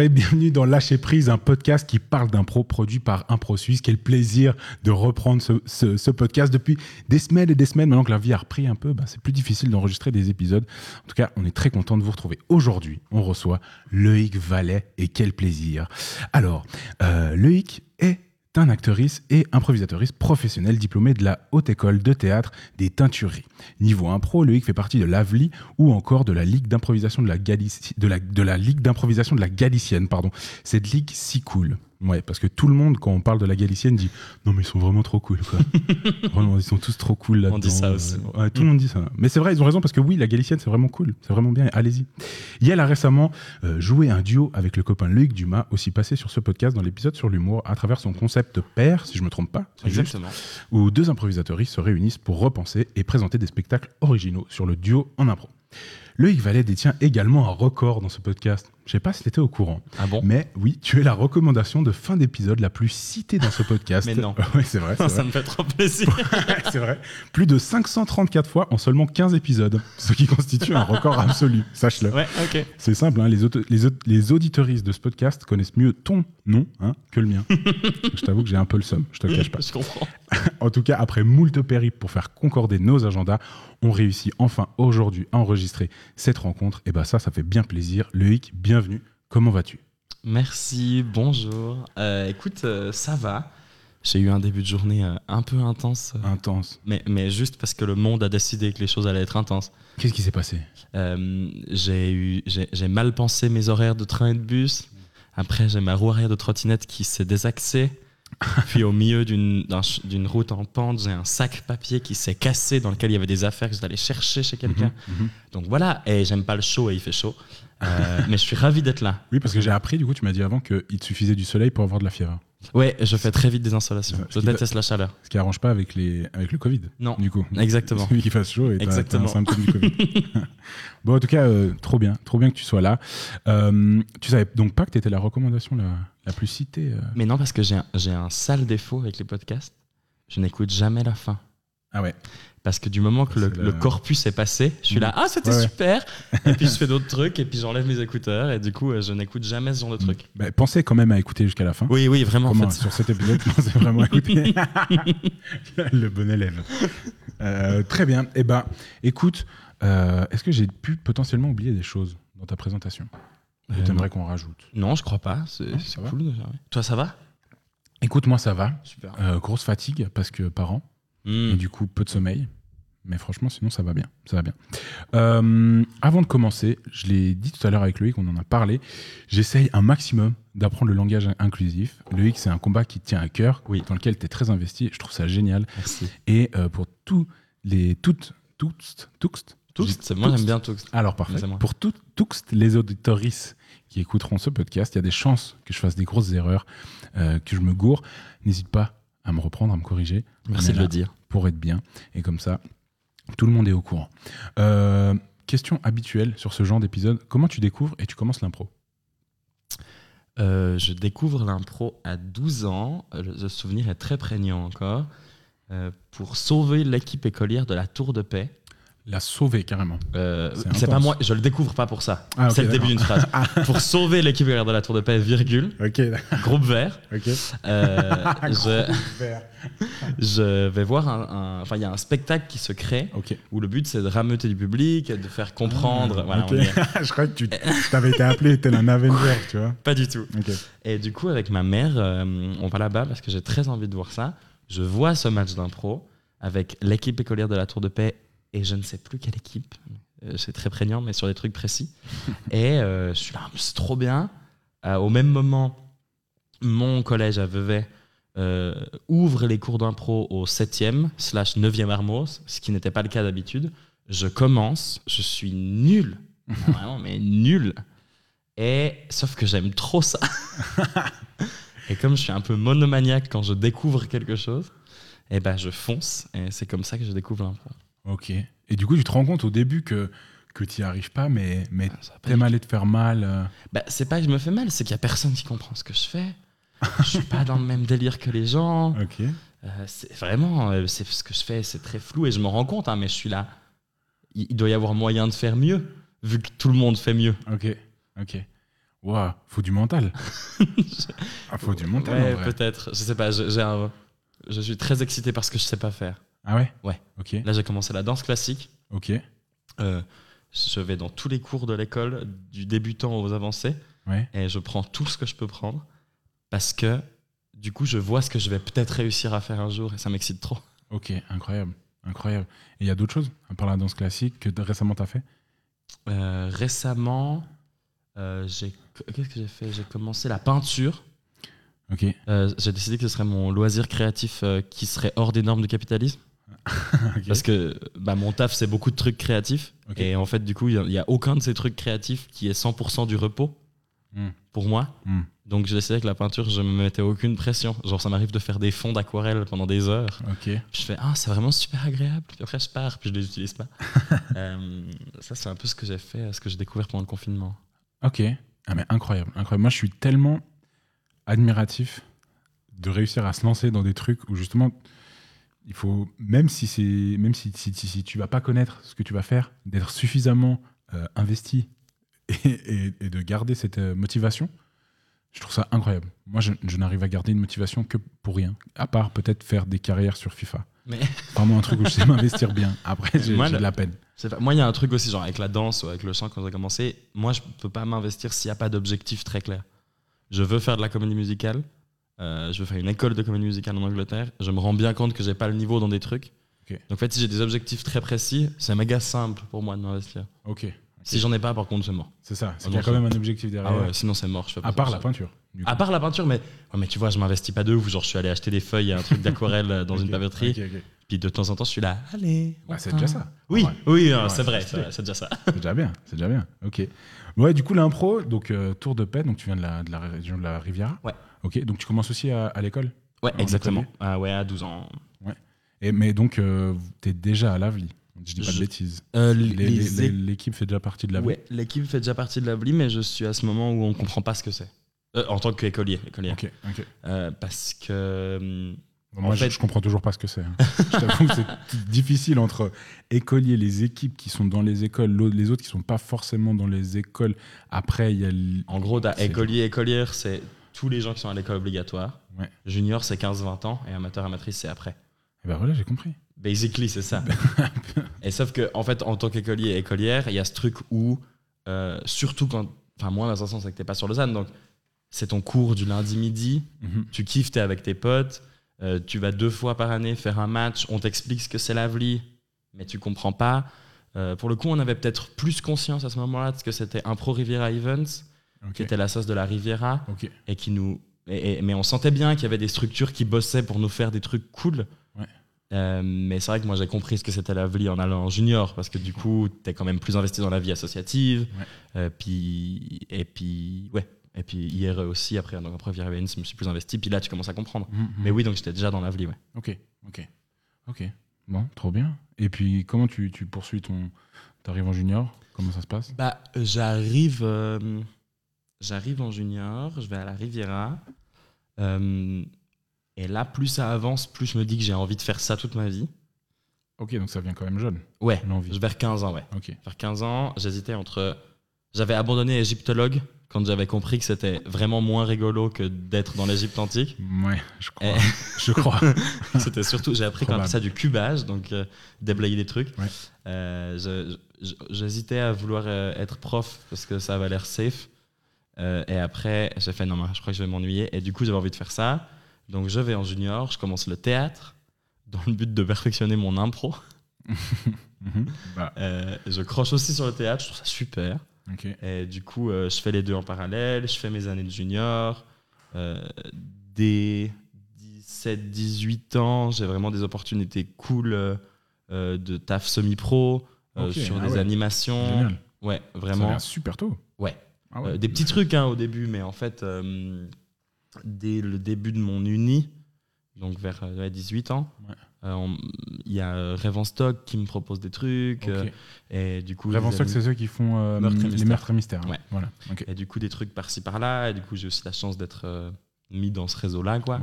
Et bienvenue dans Lâcher Prise, un podcast qui parle d'impro produit par Impro Suisse. Quel plaisir de reprendre ce, podcast depuis des semaines et des semaines. Maintenant que la vie a repris un peu, bah, c'est plus difficile d'enregistrer des épisodes. En tout cas, on est très content de vous retrouver. Aujourd'hui, on reçoit Loïc Vallet et quel plaisir. Alors, euh, Loïc est un actrice et improvisatrice professionnel diplômé de la Haute École de Théâtre des Teintureries. Niveau impro, Loïc fait partie de l'AVLI ou encore de la Ligue d'improvisation de la Ligue d'improvisation de la Galicienne. Pardon. Cette ligue si cool. Ouais, parce que tout le monde, quand on parle de la Galicienne, dit non, mais ils sont vraiment trop cool. Quoi. vraiment, ils sont tous trop cool là-dedans. On dit ça aussi. Ouais, tout le monde dit ça. Mais c'est vrai, ils ont raison parce que oui, la Galicienne, c'est vraiment cool. C'est vraiment bien. Allez-y. Yael a récemment euh, joué un duo avec le copain Loïc Dumas, aussi passé sur ce podcast dans l'épisode sur l'humour, à travers son concept pair, si je me trompe pas. juste, Exactement. où deux improvisatoristes se réunissent pour repenser et présenter des spectacles originaux sur le duo en impro. Loïc Vallet détient également un record dans ce podcast. Je sais pas si tu étais au courant. Ah bon? Mais oui, tu es la recommandation de fin d'épisode la plus citée dans ce podcast. Mais non. oui, c'est vrai. Ça vrai. me fait trop plaisir. c'est vrai. Plus de 534 fois en seulement 15 épisodes, ce qui constitue un record absolu, sache-le. ouais, ok. C'est simple, hein, les, les, de ce podcast connaissent mieux ton nom hein, que le mien. je t'avoue que j'ai un peu le somme, je te le cache pas. Je comprends. En tout cas, après moult périples pour faire concorder nos agendas, on réussit enfin aujourd'hui à enregistrer cette rencontre. Et bah ça, ça fait bien plaisir. Loïc, bienvenue. Comment vas-tu? Merci, bonjour. Euh, écoute, euh, ça va. J'ai eu un début de journée euh, un peu intense, Intense. mais, mais juste parce que le monde a décidé que les choses allaient être intenses. Qu'est-ce qui s'est passé? J'ai eu, j'ai j'ai mal pensé mes horaires de train et de bus. Après, j'ai ma roue arrière de trottinette qui s'est désaxée. Puis au milieu d'une route en pente, j'ai un sac papier qui s'est cassé dans lequel il y avait des affaires que aller chercher chez quelqu'un. Mhm, mhm. Donc voilà, et j'aime pas le chaud et il fait chaud. Euh, mais je suis ravi d'être là. Oui, parce que j'ai appris, du coup, tu m'as dit avant qu'il te suffisait du soleil pour avoir de la fièvre. Ouais, je fais très vite des installations. Je déteste la chaleur. Ce qui arrange pas avec, les, avec le Covid. Non, Du coup. exactement. Celui qui fasse chaud et t'as- un symptôme du Covid. bon, en tout cas, euh, trop bien. Trop bien que tu sois là. Euh, tu savais donc pas que tu étais la recommandation la, la plus citée euh Mais non, parce que j'ai un, j'ai un sale défaut avec les podcasts. Je n'écoute jamais la fin. Ah ouais. Parce que du moment que le, C'est le le- corpus est passé, je suis là, ah c'était Ouais, ouais. super Et puis je fais d'autres trucs, et puis j'enlève mes écouteurs, et du coup euh, je n'écoute jamais ce genre de trucs. Bah, pensez quand même à écouter jusqu'à la fin. Oui, oui, vraiment. Comment, en fait, sur cet épisode, pensez vraiment à écouter. le bon élève. Euh, très bien. Eh ben, écoute, euh, est-ce que j'ai pu potentiellement oublier des choses dans ta présentation Euh, t'aimerais qu'on rajoute? Non, je crois pas. C'est va. cool. déjà, ouais. Toi, ça va? Écoute, moi, ça va. Super. Grosse fatigue parce que parents. Hmm. et du coup peu de sommeil. Mais franchement, sinon ça va bien, ça va bien. Euh, avant de commencer, je l'ai dit tout à l'heure avec Loïc, on en a parlé. J'essaye un maximum d'apprendre le langage inclusif. Loïc, c'est un combat qui te tient à cœur, Oui. dans lequel tu es très investi. Je trouve ça génial. Merci. Et euh, pour tous les toutes, toutes, toutes, c'est moi j'aime bien tous. Alors parfait. Pour toutes, toutes les auditorices qui écouteront ce podcast, il y a des chances que je fasse des grosses erreurs, euh, que je me gourre. N'hésite pas à me reprendre, à me corriger. Merci de le dire. pour être bien. Et comme ça, tout le monde est au courant. Euh, question habituelle sur ce genre d'épisode. Comment tu découvres et tu commences l'impro Euh, je découvre l'impro à 12 ans. Euh, Le, le souvenir est très prégnant encore. Euh, pour sauver l'équipe écolière de la Tour de Paix. La sauver carrément. Euh, C'est pas moi, je le découvre pas pour ça. Ah, c'est le début d'une phrase. pour sauver l'équipe écolière de la Tour de Paix, virgule, groupe vert. euh, je, je vais voir un. Enfin, il y a un spectacle qui se crée où le but c'est de rameuter du public, de faire comprendre. voilà, est. je crois que tu avais été appelé tel un Avenger, tu vois. Pas du tout. Et du coup, avec ma mère, euh, on va là-bas parce que j'ai très envie de voir ça. Je vois ce match d'impro avec l'équipe écolière de la Tour de Paix et je ne sais plus quelle équipe. Euh, C'est très prégnant, mais sur des trucs précis. et euh, je suis là, c'est trop bien. Euh, au même moment, mon collège à Vevey euh, ouvre les cours d'impro au 7e slash 9e Armos, ce qui n'était pas le cas d'habitude. Je commence, je suis nul. Vraiment, mais nul. Et sauf que j'aime trop ça. et comme je suis un peu monomaniaque quand je découvre quelque chose, et ben je fonce. Et c'est comme ça que je découvre l'impro. Ok. Et du coup, tu te rends compte au début que, que tu n'y arrives pas, mais, mais pas t'aimes aller te faire mal. euh. Bah, c'est pas que je me fais mal, c'est qu'il y a personne qui comprend ce que je fais. je suis pas dans le même délire que les gens. Ok. Euh, c'est vraiment, euh, c'est ce que je fais, c'est très flou et je m'en rends compte, hein, mais je suis là. Il, il doit y avoir moyen de faire mieux, vu que tout le monde fait mieux. Ok. Ok. Ouah, faut du mental. ah, faut du mental. Ouais, peut-être. Je sais pas. je- un- je suis très excité parce que je sais pas faire. Ah ouais? Ouais. Ok. Là, j'ai commencé la danse classique. Ok. Euh, je vais dans tous les cours de l'école, du débutant aux avancés, Ouais. et je prends tout ce que je peux prendre parce que du coup, je vois ce que je vais peut-être réussir à faire un jour et ça m'excite trop. Ok, incroyable. Incroyable. Et il y a d'autres choses, à part la danse classique, que récemment t'as fait? Euh, récemment, euh, j'ai qu'est-ce que j'ai fait? J'ai commencé la peinture. Ok. Euh, j'ai décidé que ce serait mon loisir créatif qui serait hors des normes du capitalisme. Parce que bah, mon taf, c'est beaucoup de trucs créatifs. Et en fait, du coup, il n'y a, aucun de ces trucs créatifs qui est 100% du repos Hmm. pour moi. Hmm. Donc, décidé que la peinture, je me mettais aucune pression. Genre, ça m'arrive de faire des fonds d'aquarelle pendant des heures. Je fais, ah, c'est vraiment super agréable. Puis après, je pars, puis je les utilise pas. Euh, ça, c'est un peu ce que j'ai fait, ce que j'ai découvert pendant le confinement. Ok. Ah mais incroyable, incroyable. Moi, je suis tellement admiratif de réussir à se lancer dans des trucs où justement, il faut, même si c'est, même si, si, si- si tu vas pas connaître ce que tu vas faire, d'être suffisamment euh, investi et, et- et de garder cette euh, motivation. Je trouve ça incroyable. Moi, je, je n'arrive à garder une motivation que pour rien, à part peut-être faire des carrières sur FIFA. Mais Vraiment un truc où je sais m'investir bien. Après, j'ai de la peine. pas, moi, il y a un truc aussi, genre avec la danse ou avec le chant quand j'ai commencé. Moi, je peux pas m'investir s'il n'y a pas d'objectif très clair. Je veux faire de la comédie musicale. Euh, je veux faire une école de comédie musicale en Angleterre. Je me rends bien compte que j'ai pas le niveau dans des trucs. Donc, en fait, si j'ai des objectifs très précis, c'est méga simple pour moi de m'investir. Ok. Si j'en ai pas, par contre, c'est mort. C'est ça. C'est qu'il y a quand même un objectif derrière. Ah ouais, sinon c'est mort. Je fais pas à ça. part la peinture. À part la peinture, mais, ouais, mais tu vois, je m'investis pas de ouf. Genre, je suis allé acheter des feuilles et un truc d'aquarelle euh, dans une papeterie. ok, ok. Puis de temps en temps, je suis là. Allez. Bah, c'est déjà ça. Oui, Ouais. oui, euh, Ouais, c'est vrai, c'est c'est déjà ça. C'est déjà bien, c'est déjà bien. Ok. Ouais, du coup, l'impro, donc euh, Tour de Paix, donc tu viens de la, de la région de la Riviera. Ouais. Ok, donc tu commences aussi à, à l'école. Ouais, En exactement. Ah ouais, à 12 ans. Et mais donc, euh, t'es déjà à l'Avely. Je dis pas de Je- bêtises. Euh, L'équipe fait déjà partie de l'Avely. Ouais, l'équipe fait déjà partie de l'Avely, mais je suis à ce moment où on comprend pas ce que c'est. Euh, en tant qu'écolier, écolier. Ok, ok. Euh, parce que. moi, En je, fait- je comprends toujours pas ce que c'est. hein. je t'avoue que c'est difficile entre écoliers, les équipes qui sont dans les écoles, les autres qui sont pas forcément dans les écoles. Après, il y a. En gros, écolier, écolière, c'est tous les gens qui sont à l'école obligatoire. Ouais. Junior, c'est 15-20 ans. Et amateur, amatrice, c'est après. Eh ben voilà, j'ai compris. Basically, c'est ça. et sauf que, en fait, en tant qu'écolier et écolière, il y a ce truc où, euh, surtout quand. Enfin, moi, ma sensation, c'est que t'es pas sur Lausanne. Donc, c'est ton cours du lundi midi. Mhm. Tu kiffes, t'es avec tes potes. euh, tu vas deux fois par année faire un match. On t'explique ce que c'est l'Avely, mais tu comprends pas. Euh, pour le coup, on avait peut-être plus conscience à ce moment-là de ce que c'était Impro Riviera Events, Qui était la sauce de la Riviera et qui nous et- et- mais on sentait bien qu'il y avait des structures qui bossaient pour nous faire des trucs cool Ouais. Euh, mais c'est vrai que moi j'ai compris ce que c'était la vie en allant en junior parce que du coup t'es quand même plus investi dans la vie associative Ouais. Euh, puis et puis ouais et puis IRE aussi après donc après Events, je me suis plus investi puis là tu commences à comprendre Mhm, mhm. mais oui donc j'étais déjà dans la vie ouais Ok, ok, ok. Bon, trop bien. Et puis, comment tu, tu poursuis ton. T'arrives en junior? Comment ça se passe? Bah, j'arrive, euh, j'arrive en junior, je vais à la Riviera. euh, et là, plus ça avance, plus je me dis que j'ai envie de faire ça toute ma vie. Ok, donc ça vient quand même jeune, Ouais, l'envie. vers 15 ans, ouais. Ok. Vers 15 ans, j'hésitais entre. J'avais abandonné égyptologue quand j'avais compris que c'était vraiment moins rigolo que d'être dans l'Égypte antique. Ouais, je crois. Je crois. C'était surtout, j'ai appris qu'on appelait ça du cubage, donc euh, déblayer des trucs. Ouais. Euh, je- je- J'hésitais à vouloir être prof parce que ça avait l'air safe. Euh, et après, j'ai fait non, mais je crois que je vais m'ennuyer. Et du coup, j'avais envie de faire ça. Donc, je vais en junior, je commence le théâtre dans le but de perfectionner mon impro. Mhm. Bah, Euh, je croche aussi sur le théâtre, je trouve ça super. Et du coup, euh, je fais les deux en parallèle, je fais mes années de junior. Dès 17-18 ans, j'ai vraiment des opportunités cool de taf semi-pro, sur ah des ouais. animations. Génial. Ouais, Ça vraiment. vient super tôt. Ouais. Ah ouais. Euh, des petits trucs hein, au début, mais en fait, euh, dès le début de mon uni, donc vers euh, ouais, 18 ans, Ouais. euh, on- il y a euh, Rêve en stock qui me propose des trucs. Ok. euh, et du coup, Rêve en des stock, amis- c'est ceux qui font les meurtres et mystères. hein. Ouais. Voilà. Et du coup, des trucs par-ci par-là. Et du coup, j'ai aussi la chance d'être mis dans ce réseau-là. quoi.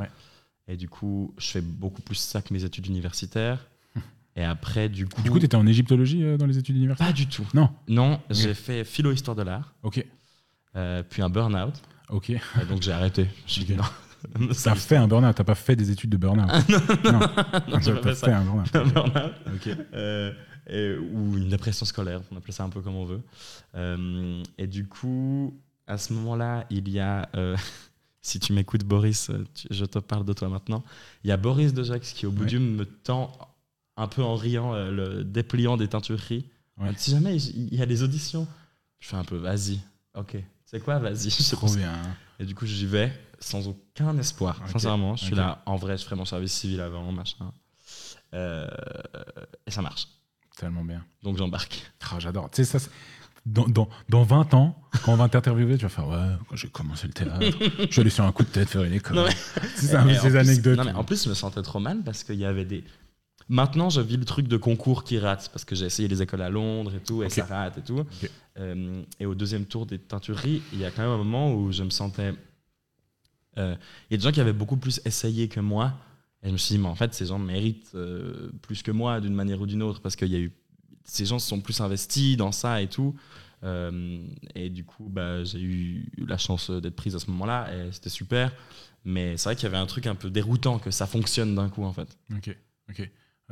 Et du coup, je fais beaucoup plus ça que mes études universitaires. et après, du coup. Du coup, t'étais en égyptologie euh, dans les études universitaires? Pas du tout. Non. Non, j'ai fait philo-histoire de l'art. Ok. Euh, puis un burn-out. Ok. Et donc j'ai arrêté. Je suis dit, Ok. non. T'as fait un burn-out, t'as pas fait des études de burn-out. non, Non, j'ai pas t'as fait ça. fait un burn-out. Un burn-out. Ok. Euh, et- ou une dépression scolaire, on appelle ça un peu comme on veut. Euh, et du coup, à ce moment-là, il y a, si tu m'écoutes Boris, tu- je te parle de toi maintenant, il y a Boris de Jax qui au bout Ouais. du me tend un peu en riant le dépliant des teintureries. Ouais. Si jamais il y a des auditions, je fais un peu, vas-y, ok, c'est quoi, vas-y. Trop bien. Et du coup, j'y vais sans aucun espoir. Ok, Sincèrement, je suis là, en vrai, je ferai mon service civil avant, machin. Euh, et ça marche. Tellement bien. Donc j'embarque. Ah, J'adore. Tu sais, ça, dans, dans, dans 20 ans, quand on va t'interviewer, tu vas faire Ouais, quand j'ai commencé le théâtre, je suis allé sur un coup de tête faire une école. Mais- C'est Et en ces anecdotes. Non, mais en plus, je me sentais trop mal parce qu'il y avait des. Maintenant, je vis le truc de concours qui rate parce que j'ai essayé les écoles à Londres et tout, et ça rate et tout. Euh, et au deuxième tour des teintureries, il y a quand même un moment où je me sentais. euh, Il y a des gens qui avaient beaucoup plus essayé que moi. Et je me suis dit, mais en fait, ces gens méritent euh, plus que moi d'une manière ou d'une autre parce qu'il y a eu. Ces gens se sont plus investis dans ça et tout. Et du coup, bah, j'ai eu la chance d'être prise à ce moment-là et c'était super. Mais c'est vrai qu'il y avait un truc un peu déroutant que ça fonctionne d'un coup en fait. Ok, ok.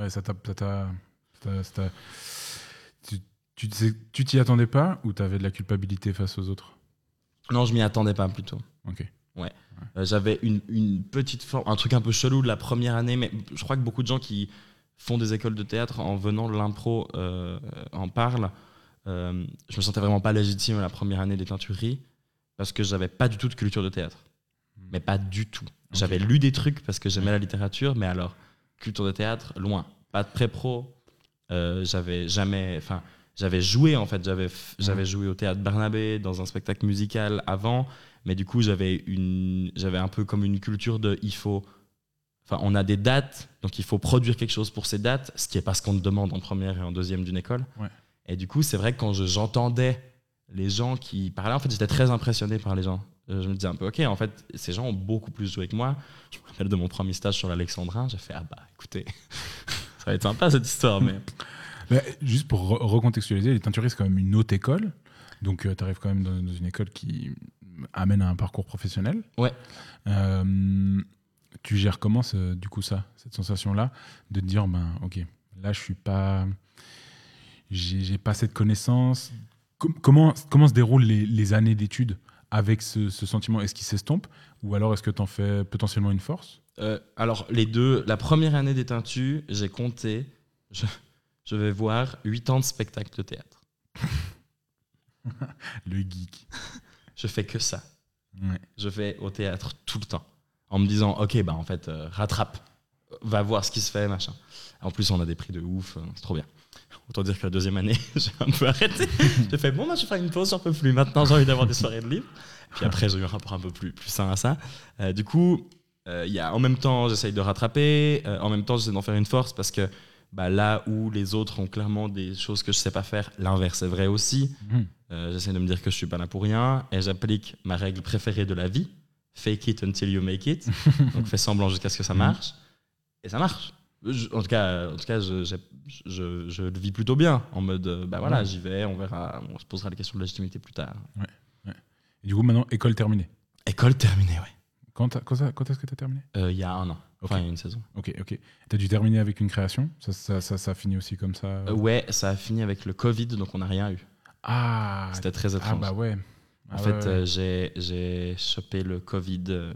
Ça t'a. ça t'a- Tu t'y tu attendais pas ou t'avais de la culpabilité face aux autres? Non, je m'y attendais pas plutôt. Ok. Euh, J'avais une, une petite forme, un truc un peu chelou de la première année, mais je crois que beaucoup de gens qui font des écoles de théâtre en venant de l'impro euh, en parlent. Euh, je me sentais vraiment pas légitime la première année des teintureries parce que j'avais pas du tout de culture de théâtre. Mais pas du tout. J'avais lu des trucs parce que j'aimais la littérature, mais alors, culture de théâtre, loin. Pas de pré-pro. Euh, j'avais jamais. Enfin, j'avais joué en fait. J'avais j'avais joué au théâtre Barnabé dans un spectacle musical avant, mais du coup, j'avais une. J'avais un peu comme une culture de. Il faut. Enfin, on a des dates, donc il faut produire quelque chose pour ces dates, ce qui est pas ce qu'on te demande en première et en deuxième d'une école. Ouais. Et du coup, c'est vrai que quand je- j'entendais les gens qui parlaient, en fait, j'étais très impressionné par les gens. Euh, Je me disais un peu, ok, en fait, ces gens ont beaucoup plus joué que moi. Je me rappelle de mon premier stage sur l'Alexandrin, j'ai fait, ah bah, écoutez, ça va être sympa cette histoire, mais. Mais juste pour re- recontextualiser, les teinturistes, c'est quand même une haute école. Donc, tu arrives quand même dans, dans une école qui amène à un parcours professionnel. Ouais. Euh, tu gères comment, ce- du coup, ça, cette sensation-là, de te dire, ben, ok, là, je suis pas. J'ai j'ai pas cette connaissance. Com- comment, comment se déroulent les, les années d'études avec ce, ce sentiment? Est-ce qu'il s'estompe? Ou alors est-ce que tu en fais potentiellement une force? Euh, alors, les deux, la première année des Teintus, j'ai compté, je, je vais voir 8 ans de spectacle de théâtre. Le geek. Je fais que ça. Ouais. Je vais au théâtre tout le temps. En me disant, ok, bah en fait, euh, rattrape, va voir ce qui se fait, machin. En plus, on a des prix de ouf, euh, c'est trop bien. Autant dire que la deuxième année, j'ai un peu arrêté. j'ai fait, bon, bah, je vais faire une pause, j'en peux plus. Maintenant, j'ai envie d'avoir des soirées de livres. Puis après, j'ai eu un rapport un peu plus, plus sain à ça. Euh, du coup, il y a, en même temps, j'essaye de rattraper. en même temps, j'essaie d'en faire une force parce que bah, là où les autres ont clairement des choses que je sais pas faire, l'inverse est vrai aussi. Mhm. Euh, J'essaie de me dire que je suis pas là pour rien et j'applique ma règle préférée de la vie fake it until you make it. Donc fais semblant jusqu'à ce que ça marche. Et ça marche. Je- en tout cas, en tout cas je, je, je le vis plutôt bien. En mode, euh, bah voilà, j'y vais, on verra, on se posera les questions de légitimité plus tard. Et du coup, maintenant, école terminée. École terminée, ouais. Quand, t'as- quand, ça- quand est-ce que tu as terminé Euh, Il y a un an. Enfin, Ok. il y a une saison. Ok, ok. Tu as dû terminer avec une création ça, ça, ça, ça finit aussi comme ça Euh, ouais, ça a fini avec le Covid, donc on n'a rien eu. Ah, C'était très ah étrange. bah ouais. En Ah fait, ouais, euh, j'ai, chopé le Covid euh,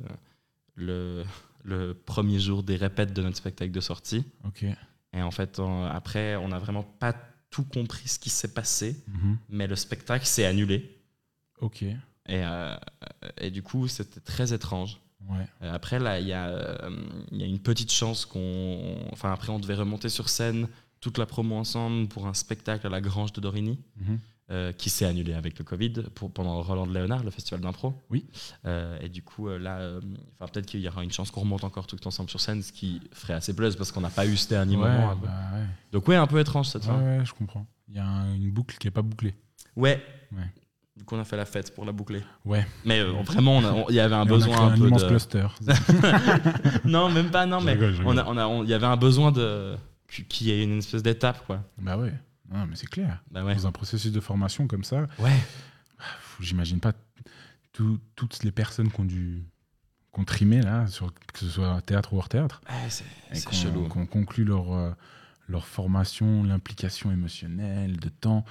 le, le premier jour des répètes de notre spectacle de sortie. ok. Et en fait, on- après, on n'a vraiment pas tout compris ce qui s'est passé, Mhm. mais le spectacle s'est annulé. Ok. Et, et du coup, c'était très étrange. Ouais. Euh, Après, là, il y, a, euh, il y a une petite chance qu'on. Enfin, après, on devait remonter sur scène toute la promo ensemble pour un spectacle à la Grange de Dorigny. Mhm. euh, qui s'est annulé avec le Covid pour, pendant Roland de Léonard, le festival d'impro. Oui. Et du coup, là, enfin, peut-être qu'il y aura une chance qu'on remonte encore tout ensemble sur scène, ce qui ferait assez buzz parce qu'on n'a pas eu ce dernier Ouais, moment. peu. bah ouais. Donc, ouais, un peu étrange cette fin. ouais, je comprends. Il y a un- une boucle qui est pas bouclée. Ouais. Ouais. Du coup, on a fait la fête pour la boucler. Ouais. Mais euh, vraiment, il y avait un Et on a besoin créé un, un, peu immense de. cluster. non, même pas, non, mais je on a, on a, on- il y avait un besoin de qu'il y ait une espèce d'étape, quoi. bah ouais. Non, mais c'est clair. Bah ouais. Dans un processus de formation comme ça, Ouais. j'imagine pas tout- toutes les personnes qui ont dû qu'on là, sur, que ce soit théâtre ou hors théâtre, c'est et qu'on chelou. qu'on conclut leur, euh, leur formation, l'implication émotionnelle, de temps,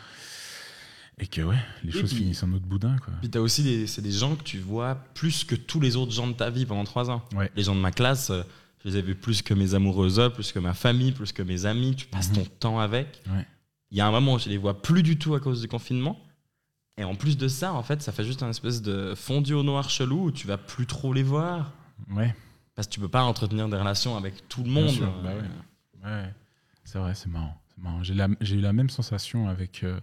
et que ouais, les Et choses puis- finissent en autre boudin. Quoi. Puis t'as aussi des, c'est des gens que tu vois plus que tous les autres gens de ta vie pendant trois ans. Ouais. Les gens de ma classe, euh, je les ai vus plus que mes amoureuses, plus que ma famille, plus que mes amis. Tu passes Mhm. ton temps avec. Ouais. Il y a un moment où je les vois plus du tout à cause du confinement. Et en plus de ça, en fait, ça fait juste un espèce de fondu au noir chelou où tu vas plus trop les voir. Ouais, Parce que tu peux pas entretenir des relations avec tout le monde. sûr, bah ouais. ouais. c'est vrai, c'est marrant. J'ai, la- j'ai eu la même sensation avec, euh,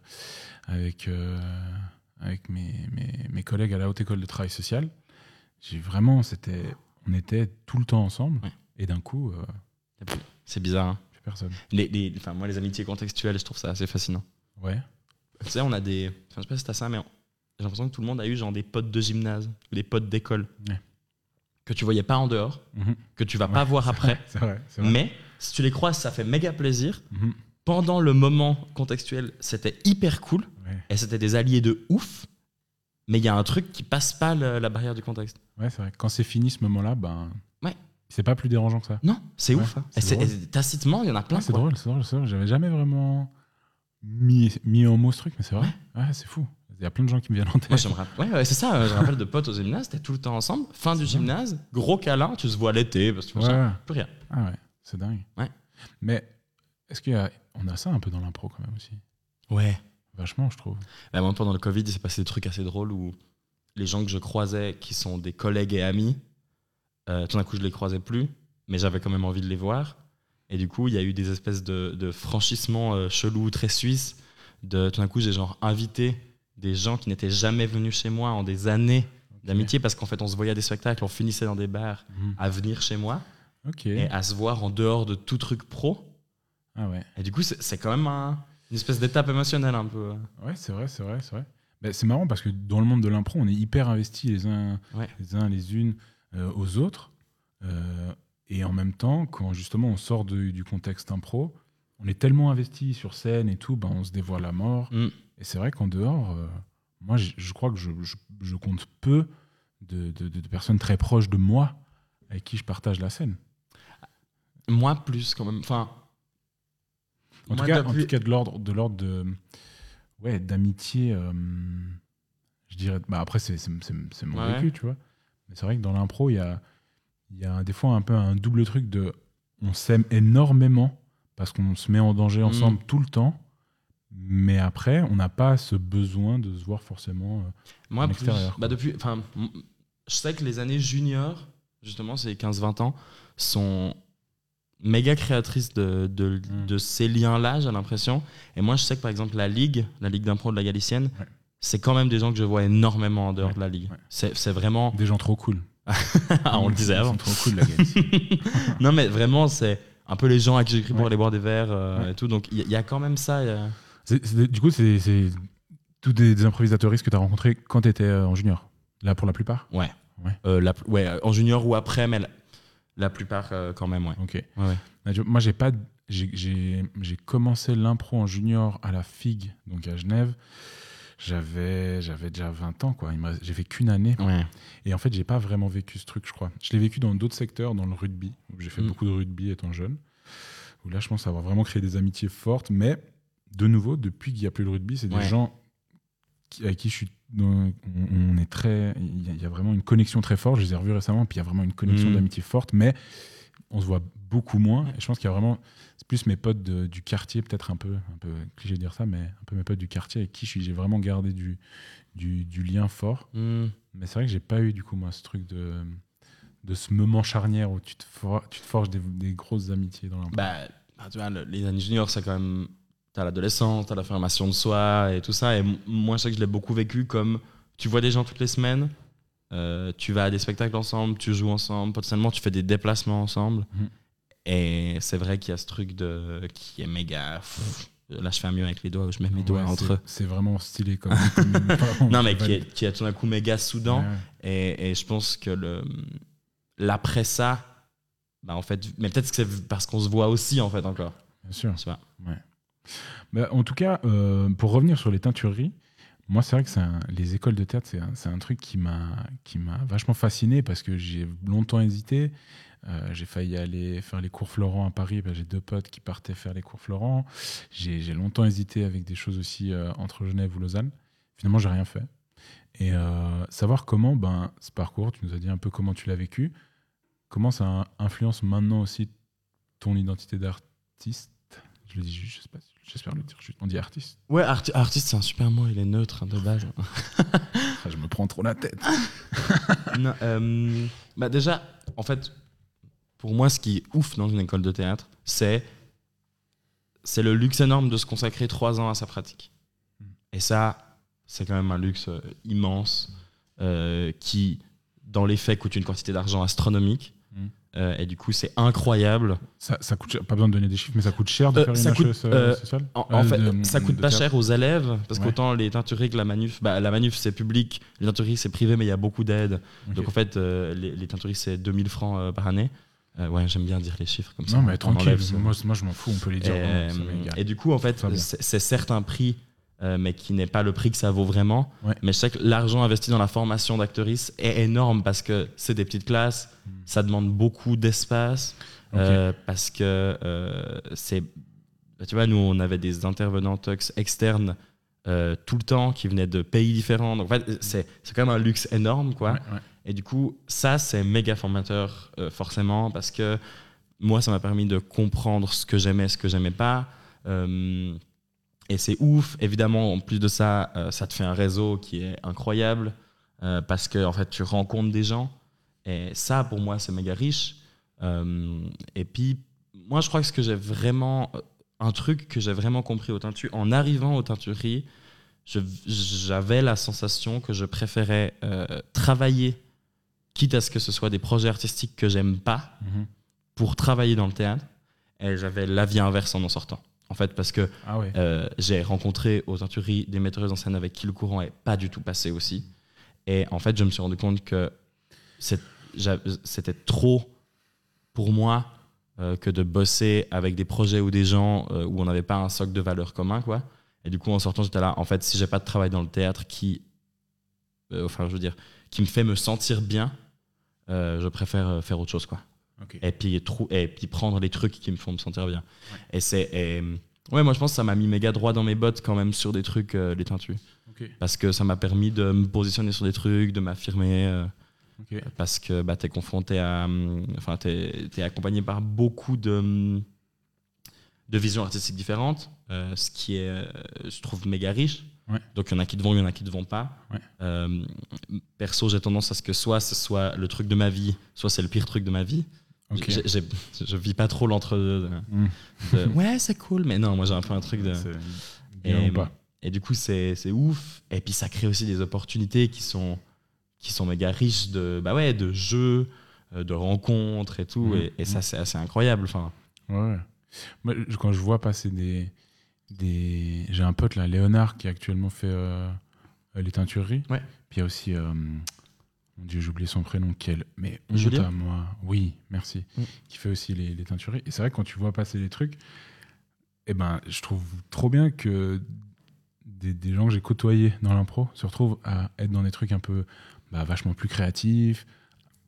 avec, euh, avec mes, mes, mes collègues à la Haute École de Travail Social. J'ai vraiment, c'était, on était tout le temps ensemble, Ouais. et d'un coup, euh, C'est bizarre. hein. plus personne. Les, les- enfin, moi, les amitiés contextuelles, je trouve ça assez fascinant. Ouais. Tu sais, on a des. Enfin, je sais pas si t'as ça, mais on- j'ai l'impression que tout le monde a eu genre des potes de gymnase ou des potes d'école Ouais. que tu voyais pas en dehors, Mhm. que tu vas Ouais, pas voir après. C'est vrai, c'est vrai. Mais si tu les croises, ça fait méga plaisir. Mhm. Pendant le moment contextuel, c'était hyper cool Ouais. et c'était des alliés de ouf. Mais il y a un truc qui passe pas le- la barrière du contexte. Ouais, c'est vrai. Quand c'est fini ce moment-là, ben. Ouais. C'est pas plus dérangeant que ça. Non, c'est Ouais, ouf. hein. Et et tacitement, il y en a plein. Ouais, c'est drôle, c'est drôle, c'est drôle. J'avais jamais vraiment mis, mis en mots ce truc, mais c'est vrai. Ouais, c'est fou. Il y a plein de gens qui me viennent en tête. Moi, je me rappelle. Ouais, c'est ça. euh, Je me rappelle de potes au gymnase, c'était tout le temps ensemble. Fin du gymnase, gros câlin, tu se vois l'été, parce que machin, ouais. plus rien. Ah ouais, c'est dingue. Ouais. Mais est-ce y a. On a ça un peu dans l'impro quand même aussi. Ouais. Vachement, je trouve. Bah, moi, pendant le Covid, il s'est passé des trucs assez drôles où les gens que je croisais, qui sont des collègues et amis, euh, tout d'un coup, je les croisais plus, mais j'avais quand même envie de les voir. Et du coup, il y a eu des espèces de, de franchissements euh, chelous, très suisses. De, tout d'un coup, j'ai genre invité des gens qui n'étaient jamais venus chez moi en des années d'amitié, parce qu'en fait, on se voyait à des spectacles, on finissait dans des bars, Mhm. à venir chez moi et à se voir en dehors de tout truc pro. Ah ouais. Et du coup, c'est quand même un- une espèce d'étape émotionnelle un peu. Ouais, c'est vrai, c'est vrai, c'est vrai. Mais c'est marrant parce que dans le monde de l'impro, on est hyper investis les uns Ouais. les, uns les unes euh, aux autres. Euh, et en même temps, quand justement on sort de- du contexte impro, on est tellement investi sur scène et tout, ben on se dévoile à mort. Mm. Et c'est vrai qu'en dehors, euh, moi, je, je crois que je, je- je compte peu de, de- de personnes très proches de moi avec qui je partage la scène. Moi, plus quand même. Enfin. En, tout, cas, en tout cas, de l'ordre de l'ordre de ouais d'amitié. euh, je dirais. Bah après, c'est mon Ouais. vécu, tu vois. Mais c'est vrai que dans l'impro, il y a il y a des fois un peu un double truc de on s'aime énormément parce qu'on se met en danger ensemble tout le temps. Mais après, on n'a pas ce besoin de se voir forcément. euh, Moi, en plus, extérieur, bah depuis, je sais que les années juniors, justement, c'est 15-20 ans, sont méga créatrices de, de, Mm. de ces liens-là, j'ai l'impression. Et moi, je sais que par exemple, la Ligue, la Ligue d'impro de la Galicienne, Ouais. c'est quand même des gens que je vois énormément en dehors Ouais, de la Ligue. ouais. C'est vraiment. des gens trop cool. Ah, on le disait avant. trop cool, la Galicienne. non, mais vraiment, c'est un peu les gens à qui j'écris pour aller boire des verres euh, et tout. Donc, il y, a quand même ça. c'est- du coup, c'est tous des, des improvisateuristes que tu as rencontrés quand tu étais en junior. Là, pour la plupart? Ouais. Ouais. Euh, la- ouais, euh, en junior ou après, mais la, plupart euh, quand même, ouais. Ok. Ouais, ouais. Bah, Moi, j'ai pas, j'ai- commencé l'impro en junior à la FIG, donc à Genève. J'avais, j'avais déjà 20 ans, quoi. J'ai fait qu'une année. Ouais. Et en fait, j'ai pas vraiment vécu ce truc, je crois. Je l'ai vécu dans d'autres secteurs, dans le rugby. J'ai fait Mm. beaucoup de rugby étant jeune. Où là, je pense avoir vraiment créé des amitiés fortes. Mais de nouveau, depuis qu'il n'y a plus le rugby, c'est des gens avec qui je suis. dans- on, on est très. Il y, a, il y a vraiment une connexion très forte. Je les ai revus récemment, puis il y a vraiment une connexion Mm. d'amitié forte. Mais on se voit beaucoup moins. Et je pense qu'il y a vraiment. C'est plus mes potes de- du quartier, peut-être un peu, un peu cliché de dire ça, mais un peu mes potes du quartier avec qui j'ai vraiment gardé du, du, du lien fort. Hmm. Mais c'est vrai que j'ai pas eu du coup moi ce truc de, de ce moment charnière où tu te, for- tu te forges des, des grosses amitiés dans l'impro. Bah, bah, tu vois, le- les juniors, c'est quand même. T'as l'adolescence, t'as l'affirmation de soi et tout ça. Et moi, je sais que je l'ai beaucoup vécu comme tu vois des gens toutes les semaines, euh, tu vas à des spectacles ensemble, tu joues ensemble, potentiellement tu fais des déplacements ensemble. Mhm. Et c'est vrai qu'il y a ce truc de qui est méga. pff, Là, je fais un mieux avec les doigts, où je mets mes doigts Ouais, entre c'est- eux. C'est vraiment stylé comme. comme- vraiment, Non, mais qui est, qui est tout d'un coup méga soudain. Ouais, ouais. Et, et je pense que l'après ça, bah en fait, mais peut-être que c'est parce qu'on se voit aussi en fait encore. Bien sûr. Pas. En tout cas, euh, pour revenir sur les teintureries, Moi, c'est vrai que les écoles de théâtre, c'est un, truc qui m'a vachement fasciné parce que j'ai longtemps hésité. Euh, j'ai failli aller faire les cours Florent à Paris. Ben, j'ai deux potes qui partaient faire les cours Florent. J'ai longtemps hésité avec des choses aussi euh, entre Genève ou Lausanne. Finalement, j'ai rien fait. Et savoir comment, ben, ce parcours, tu nous as dit un peu comment tu l'as vécu, comment ça influence maintenant aussi ton identité d'artiste? Je le dis, juste, je sais pas, j'espère le dire juste. On dit artiste. Ouais, arti- artiste, c'est un super mot, il est neutre hein, de base. Ah, je me prends trop la tête. Non, euh, bah déjà, en fait, pour moi, ce qui est ouf dans une école de théâtre, c'est c'est le luxe énorme de se consacrer trois ans à sa pratique. Mm. Et ça, c'est quand même un luxe euh, immense euh, qui, dans les faits, coûte une quantité d'argent astronomique. Euh, et du coup, c'est incroyable. Ça, ça coûte cher- pas besoin de donner des chiffres, mais ça coûte cher de Euh, faire ça une coûte, HES euh, sociale En, en fait, de- ça coûte pas cher aux élèves parce Ouais. qu'autant les teinturies que la manuf, bah, la manuf c'est public, les teinturies c'est privé, mais il y a beaucoup d'aides. Ok. Donc en fait, les, les teinturies c'est 2000 francs par année. Ouais, j'aime bien dire les chiffres comme ça. Non, mais tranquille, enlève moi, moi je m'en fous, on peut les dire. et, du coup, en fait, c'est certes un prix, euh, mais qui n'est pas le prix que ça vaut vraiment. Ouais. Mais je sais que l'argent investi dans la formation d'actrice est énorme parce que c'est des petites classes, Mm. ça demande beaucoup d'espace, euh, parce que euh, c'est. Tu vois, nous, on avait des intervenants tux externes tout le temps qui venaient de pays différents. Donc, en fait, c'est quand même un luxe énorme, quoi. Ouais, ouais. Et du coup, ça, c'est méga formateur, forcément, parce que moi, ça m'a permis de comprendre ce que j'aimais, ce que j'aimais pas. Et c'est ouf. Évidemment, en plus de ça, euh, ça te fait un réseau qui est incroyable, euh, parce que en fait, tu rencontres des gens. Et ça, pour moi, c'est méga riche. Euh, et puis, moi, je crois que ce que j'ai vraiment. Un truc que j'ai vraiment compris au teintu, en arrivant aux teinturies, je- j'avais la sensation que je préférais travailler, quitte à ce que ce soit des projets artistiques que j'aime pas, Mhm. pour travailler dans le théâtre. Et j'avais l'avis inverse en en sortant. En fait, parce que Ah euh, j'ai rencontré aux teinturies des metteuses en scène avec qui le courant est pas du tout passé aussi. Et en fait, je me suis rendu compte que c'était trop pour moi euh, que de bosser avec des projets ou des gens euh, où on n'avait pas un socle de valeurs commun, quoi. Et du coup, en sortant, j'étais là. En fait, si j'ai pas de travail dans le théâtre qui, enfin, je veux dire, qui me fait me sentir bien, je préfère faire autre chose, quoi Et puis, et puis prendre les trucs qui me font me sentir bien. Et c'est. et, ouais, moi je pense que ça m'a mis méga droit dans mes bottes quand même sur des trucs, euh, les teintus. Parce que ça m'a permis de me positionner sur des trucs, de m'affirmer. euh, parce que bah, tu es confronté à. hum, Enfin, tu es, accompagné par beaucoup de, hum, de visions artistiques différentes, euh, ce qui est, euh, je trouve, méga riche. Ouais. Donc il y en a qui te vont, il y en a qui te vont pas. Ouais. Perso, j'ai tendance à ce que soit ce soit le truc de ma vie, soit c'est le pire truc de ma vie. Ok. J'ai- j'ai- je vis pas trop l'entre-deux. de- Mm. de, ouais, c'est cool, mais non, moi j'ai un peu un truc de. Et, pas. du coup, c'est ouf. Et puis ça crée aussi des opportunités qui sont, qui sont méga riches de, bah ouais, de jeux, euh, de rencontres et tout. Mhm. Et, et ça, c'est assez incroyable. Enfin, Ouais. Moi, quand je vois passer des. des... J'ai un pote là, Léonard, qui actuellement fait euh, les teintureries. Ouais. Puis il y a aussi. euh, mon Dieu, j'ai oublié son prénom. Quel. Mais honte Julien à moi. Oui, merci. Mm. Qui fait aussi les, les. Et c'est vrai quand tu vois passer les trucs, eh ben, je trouve trop bien que des, des gens que j'ai côtoyés dans l'impro se retrouvent à être dans des trucs un peu bah, vachement plus créatifs,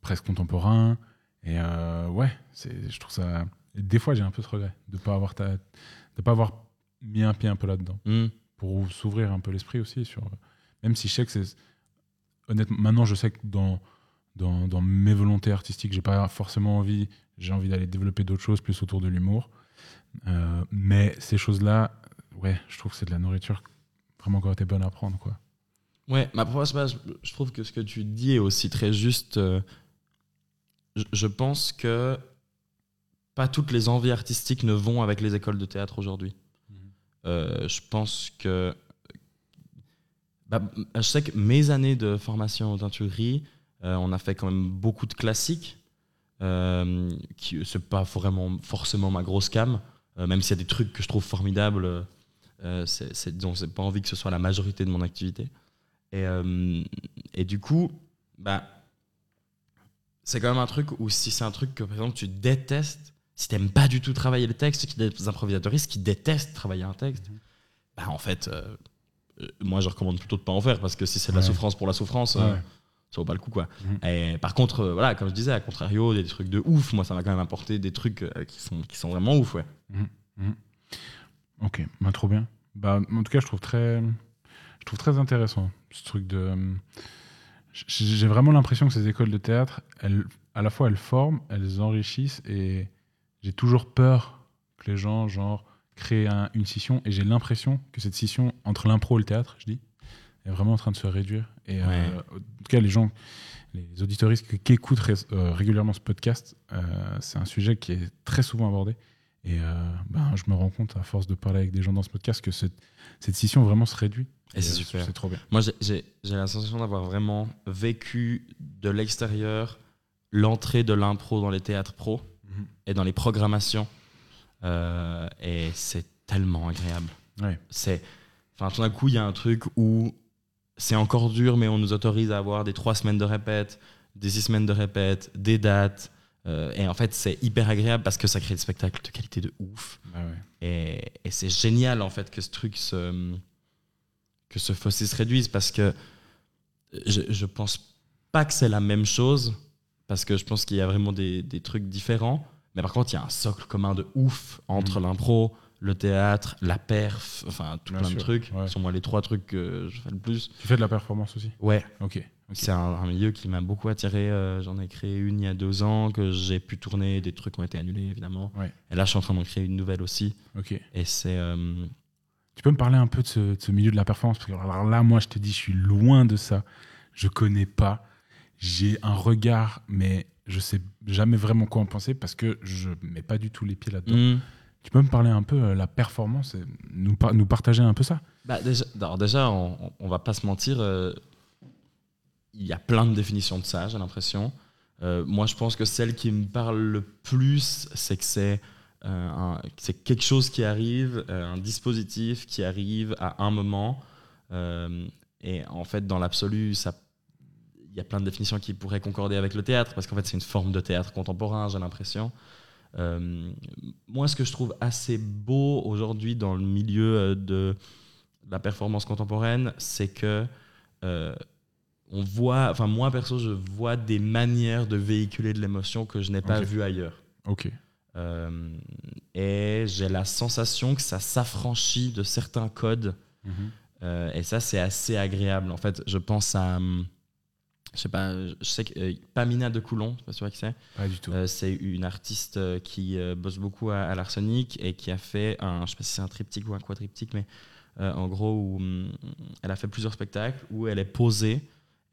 presque contemporains. Et euh, ouais, c'est, je trouve ça. Des fois, j'ai un peu ce regret de pas avoir ta, de pas avoir mis un pied un peu là-dedans hmm, pour s'ouvrir un peu l'esprit aussi sur. Même si je sais que c'est honnêtement, maintenant je sais que dans dans, dans mes volontés artistiques, j'ai pas forcément envie, j'ai envie d'aller développer d'autres choses plus autour de l'humour. Euh, mais ces choses-là, ouais, je trouve que c'est de la nourriture vraiment qui aurait été bonne à prendre, quoi. Ouais, après, je, trouve que ce que tu dis est aussi très juste. euh, je, pense que pas toutes les envies artistiques ne vont avec les écoles de théâtre aujourd'hui. Euh, je pense que. Bah, je sais que mes années de formation en teinturerie, euh, on a fait quand même beaucoup de classiques. Euh, qui c'est pas vraiment forcément ma grosse cam, euh, même s'il y a des trucs que je trouve formidables. Euh, c'est, c'est, disons, j'ai pas envie que ce soit la majorité de mon activité. Et, euh, et du coup, bah, c'est quand même un truc où si c'est un truc que par exemple tu détestes, si t'aimes pas du tout travailler le texte, a des improvisatoristes qui détestent travailler un texte, Mhm. bah en fait, euh, moi, je recommande plutôt de pas en faire parce que si c'est de la Ouais. souffrance pour la souffrance, Ouais. euh, ça vaut pas le coup, quoi. Mhm. Et par contre, euh, voilà, comme je disais, à contrario, des trucs de ouf, moi, ça m'a quand même apporté des trucs euh, qui sont, qui sont vraiment ouf, ouais. Ok, bah, trop bien. Bah, en tout cas, je trouve très, je trouve très intéressant ce truc de. euh, J'ai vraiment l'impression que ces écoles de théâtre, elles, à la fois, elles forment, elles enrichissent, et j'ai toujours peur que les gens, genre, créent un- une scission, et j'ai l'impression que cette scission entre l'impro et le théâtre, je dis, est vraiment en train de se réduire. Et euh, en tout cas, les gens, les auditoristes qui, qui écoutent ré- euh, régulièrement ce podcast, euh, c'est un sujet qui est très souvent abordé. Et ben, je me rends compte, à force de parler avec des gens dans ce podcast, que cette, cette scission vraiment se réduit. Et c'est super. C'est trop bien. Moi, j'ai la sensation d'avoir vraiment vécu de l'extérieur l'entrée de l'impro dans les théâtres pro Mhm. et dans les programmations. Euh, et c'est tellement agréable. Ouais. C'est, enfin, tout d'un coup, il y a un truc où c'est encore dur, mais on nous autorise à avoir des trois semaines de répète, des six semaines de répète, des dates. Euh, et en fait, c'est hyper agréable parce que ça crée des spectacles de qualité de ouf. Bah ouais. Et, et c'est génial en fait que ce truc se, que ce fossé se réduise parce que je, je pense pas que c'est la même chose parce que je pense qu'il y a vraiment des, des trucs différents. Mais par contre, il y a un socle commun de ouf entre l'impro, le théâtre, la perf, enfin tout Bien plein de trucs. ouais. Ce sont moi les trois trucs que je fais le plus. Tu fais de la performance aussi? Ouais, Ok. c'est un, un milieu qui m'a beaucoup attiré. euh, J'en ai créé une il y a deux ans, que j'ai pu tourner. Des trucs ont été annulés évidemment. Ouais. Et là, je suis en train d'en créer une nouvelle aussi. ok. Et c'est. euh, Tu peux me parler un peu de ce, de ce milieu de la performance? Parce que alors là, moi, je te dis, je suis loin de ça. Je connais pas. J'ai un regard, mais je sais jamais vraiment quoi en penser parce que je mets pas du tout les pieds là-dedans. hmm. Tu peux me parler un peu de la performance et nous, par- nous partager un peu ça? Bah, déjà, alors déjà, on, on va pas se mentir, euh, il y a plein de définitions de ça, j'ai l'impression. Euh, moi, je pense que celle qui me parle le plus, c'est que c'est euh, c'est quelque chose qui arrive, euh, un dispositif qui arrive à un moment. euh, et en fait, dans l'absolu, ça y a plein de définitions qui pourraient concorder avec le théâtre, parce qu'en fait, c'est une forme de théâtre contemporain, j'ai l'impression. Euh, moi, ce que je trouve assez beau aujourd'hui dans le milieu euh, de la performance contemporaine, c'est que euh, on voit, enfin moi perso, je vois des manières de véhiculer de l'émotion que je n'ai pas Ok. vues ailleurs. Ok. Euh, et j'ai la sensation que ça s'affranchit de certains codes Mhm. et ça, c'est assez agréable. En fait, je pense à. Je sais pas, je sais que euh, Pamina de Coulon, je sais pas vois qui c'est. Pas du tout. Euh, c'est une artiste euh, qui bosse beaucoup à, à l'Arsenic et qui a fait un, je sais pas si c'est un triptyque ou un quadriptyque, mais en gros, où, hum, elle a fait plusieurs spectacles où elle est posée,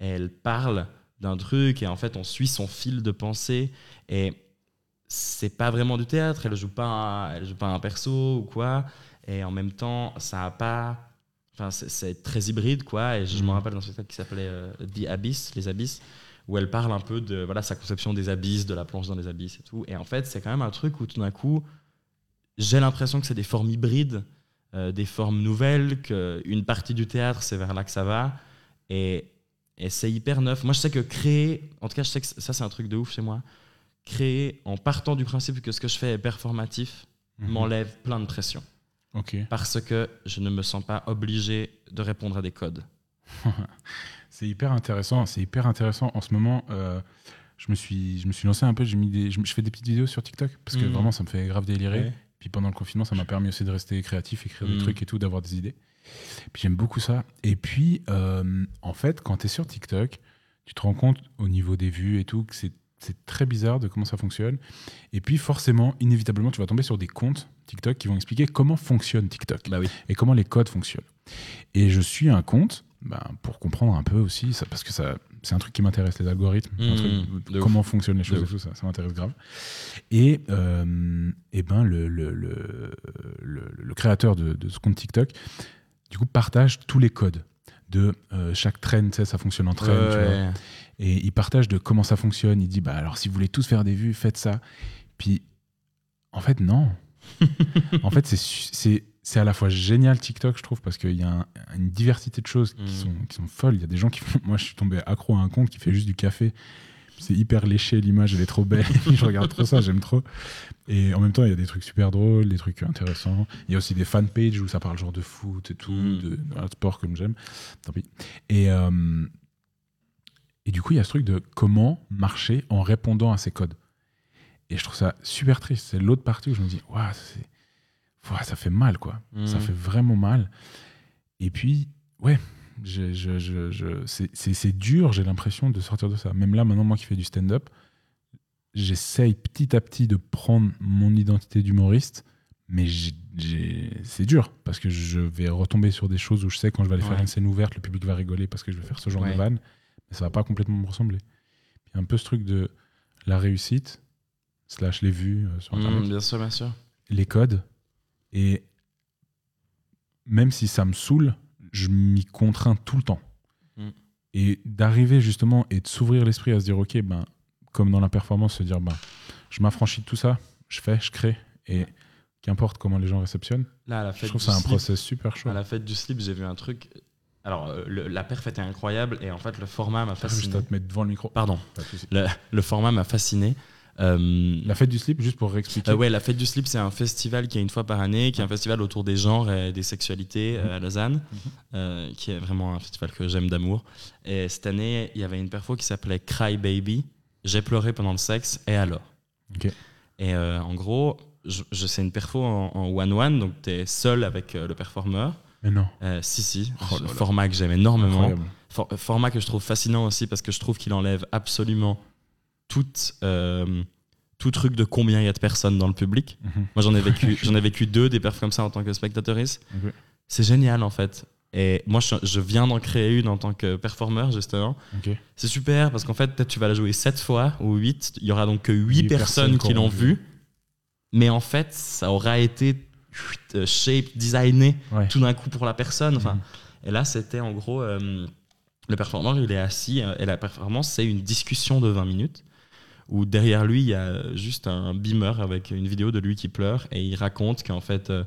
et elle parle d'un truc et en fait, on suit son fil de pensée et c'est pas vraiment du théâtre. Elle joue pas, un, elle joue pas un perso ou quoi, et en même temps, ça a pas. Enfin, c'est- très hybride, quoi. Et je me Mhm. rappelle d'un spectacle qui s'appelait euh, The Abyss, les abysses, où elle parle un peu de voilà sa conception des abysses, de la planche dans les abysses et tout. Et en fait, c'est quand même un truc où tout d'un coup, j'ai l'impression que c'est des formes hybrides, euh, des formes nouvelles, qu'une partie du théâtre, c'est vers là que ça va. Et, et c'est hyper neuf. Moi, je sais que créer, en tout cas, je sais que ça, c'est un truc de ouf chez moi. Créer en partant du principe que ce que je fais est performatif Mhm. m'enlève plein de pression. Parce que je ne me sens pas obligé de répondre à des codes. C'est hyper intéressant. C'est hyper intéressant. En ce moment, euh, je, me suis, je me suis lancé un peu. J'ai mis des, je, je fais des petites vidéos sur TikTok parce que Mhm. vraiment, ça me fait grave délirer. Ouais. Puis pendant le confinement, ça m'a permis aussi de rester créatif, écrire des Mhm. trucs et tout, d'avoir des idées. Puis j'aime beaucoup ça. Et puis, euh, en fait, quand tu es sur TikTok, tu te rends compte au niveau des vues et tout que c'est c'est très bizarre de comment ça fonctionne. Et puis forcément, inévitablement, tu vas tomber sur des comptes TikTok qui vont expliquer comment fonctionne TikTok Bah oui. et comment les codes fonctionnent. Et je suis un compte ben, pour comprendre un peu aussi, ça, parce que ça, c'est un truc qui m'intéresse, les algorithmes, un Mmh, truc- comment fonctionnent les choses et tout ça, ça m'intéresse grave. Et, euh, et ben le, le, le, créateur de, de ce compte TikTok, du coup, partage tous les codes de euh, chaque sais, ça fonctionne en tu vois. Et il partage de comment ça fonctionne. Il dit, bah alors si vous voulez tous faire des vues, faites ça. Puis, en fait, non. en fait, c'est c'est c'est à la fois génial TikTok, je trouve, parce qu'il y a un- une diversité de choses qui, Mm. sont, qui sont folles. Il y a des gens qui font. Moi, je suis tombé accro à un compte qui fait juste du café. c'est hyper léché, l'image, elle est trop belle. je regarde trop ça, j'aime trop. Et en même temps, il y a des trucs super drôles, des trucs intéressants. Il y a aussi des fan pages où ça parle genre de foot et tout, Mm. de, de sport comme j'aime. Tant pis. Et, euh, et du coup, il y a ce truc de comment marcher en répondant à ces codes. Et je trouve ça super triste. C'est l'autre partie où je me dis, ouah, ça fait mal, quoi. Ça Mhm. fait vraiment mal. Et puis, ouais, je, je- je- je- c'est- dur, j'ai l'impression, de sortir de ça. Même là, maintenant, moi qui fais du stand-up, j'essaye petit à petit de prendre mon identité d'humoriste, mais c'est dur parce que je vais retomber sur des choses où je sais quand je vais aller faire une scène ouverte, le public va rigoler parce que je vais faire ce genre Ouais. de vanne, mais ça va pas complètement me ressembler. Il y a un peu ce truc de la réussite, slash les vues euh, sur Internet Mm, bien sûr, bien sûr. les codes et même si ça me saoule, je m'y contrains tout le temps. Mm. Et d'arriver justement et de s'ouvrir l'esprit à se dire ok ben comme dans la performance se dire ben je m'affranchis de tout ça, je fais, je crée et qu'importe comment les gens réceptionnent. Là, à la Je trouve ça un process super chaud. À la fête du slip, j'ai vu un truc. Alors, euh, le- la perf était incroyable et en fait, le format m'a Juste à fasciné. te mettre devant le micro. Pardon, le, le format m'a fasciné. Euh, La fête du slip, juste pour réexpliquer. Euh, ouais, la fête du slip, c'est un festival qui est une fois par année, qui est un festival autour des genres et des sexualités euh, à Lausanne, euh, qui est vraiment un festival que j'aime d'amour. Et cette année, il y avait une perfo qui s'appelait Cry Baby. J'ai pleuré pendant le sexe, et alors Ok. Et en gros, je, je- c'est une perfo en one-one, donc tu es seul avec le performeur. Mais non. Euh, si, si, Oh le là là. format que j'aime énormément. For- format que je trouve fascinant aussi parce que je trouve qu'il enlève absolument tout, euh, tout truc de combien il y a de personnes dans le public. Mhm. Moi, j'en ai vécu, j'en ai vécu deux des perfs comme ça en tant que spectatrice. C'est génial en fait. Et moi, je, je viens d'en créer une en tant que performeur justement. C'est super parce qu'en fait, peut-être tu vas la jouer sept fois ou huit. Il y aura donc que huit Huit personnes, personnes qui l'ont vu. vue. Mais en fait, ça aura été shape, designé Ouais. tout d'un coup pour la personne. Enfin, Mhm. Et là, c'était en gros, euh, le performeur, il est assis euh, et la performance, c'est une discussion de 20 minutes où derrière lui, il y a juste un beamer avec une vidéo de lui qui pleure et il raconte qu'en fait, euh,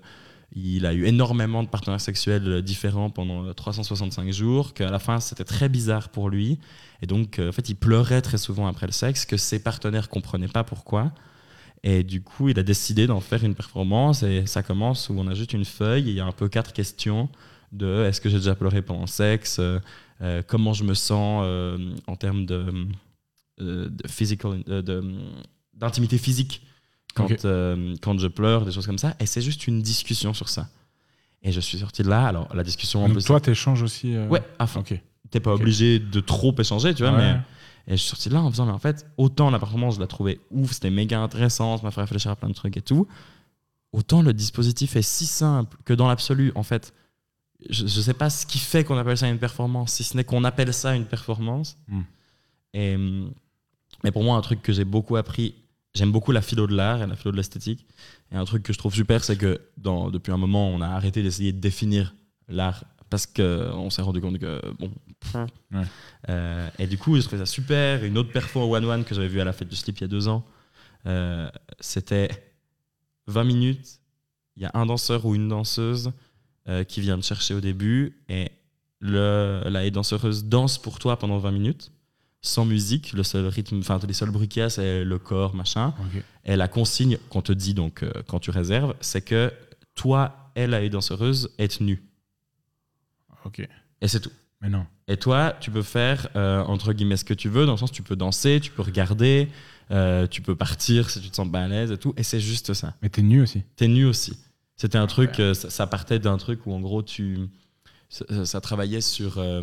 il a eu énormément de partenaires sexuels euh, différents pendant euh, 365 jours, qu'à la fin, c'était très bizarre pour lui. Et donc, euh, en fait, il pleurait très souvent après le sexe, que ses partenaires comprenaient pas pourquoi. Et du coup, il a décidé d'en faire une performance et ça commence où on a juste une feuille et il y a un peu quatre questions de est-ce que j'ai déjà pleuré pendant le sexe, euh, euh, comment je me sens euh, en termes de, euh, de physical, de- d'intimité physique quand, quand je pleure, des choses comme ça. Et c'est juste une discussion sur ça. Et je suis sorti de là. Alors, la discussion Donc toi, t'échanges aussi. ouais, à fond. Ok. T'es pas obligé de trop échanger, tu vois, Ouais. mais. Et je suis sorti de là en faisant, mais en fait, autant la performance, je la trouvais ouf, c'était méga intéressant, ça m'a fait réfléchir à plein de trucs et tout. Autant le dispositif est si simple que dans l'absolu, en fait, je, je sais pas ce qui fait qu'on appelle ça une performance, si ce n'est qu'on appelle ça une performance. Mm. Et, hum, mais pour moi, un truc que j'ai beaucoup appris, j'aime beaucoup la philo de l'art et la philo de l'esthétique. Et un truc que je trouve super, c'est que dans, depuis un moment, on a arrêté d'essayer de définir l'art parce qu'on s'est rendu compte que, bon. Ouais. Euh, et du coup, je trouvais ça super. Une autre perfo en one-one que j'avais vue à la fête du slip il y a deux ans, euh, c'était 20 minutes. Il y a un danseur ou une danseuse euh, qui vient te chercher au début et le, la danseuse danse pour toi pendant 20 minutes sans musique. Le seul rythme, enfin, les seuls bruits qu'il y a, c'est le corps, machin. Et la consigne qu'on te dit donc quand tu réserves, c'est que toi et la danseuse êtes nus. Ok. Et c'est tout. Mais non. Et toi, tu peux faire euh, entre guillemets ce que tu veux, dans le sens où tu peux danser, tu peux regarder, euh, tu peux partir si tu te sens pas à l'aise et tout. Et c'est juste ça. Mais t'es nu aussi. T'es nu aussi. C'était un truc, euh, ça, ça partait d'un truc où en gros tu, ça, ça travaillait sur euh,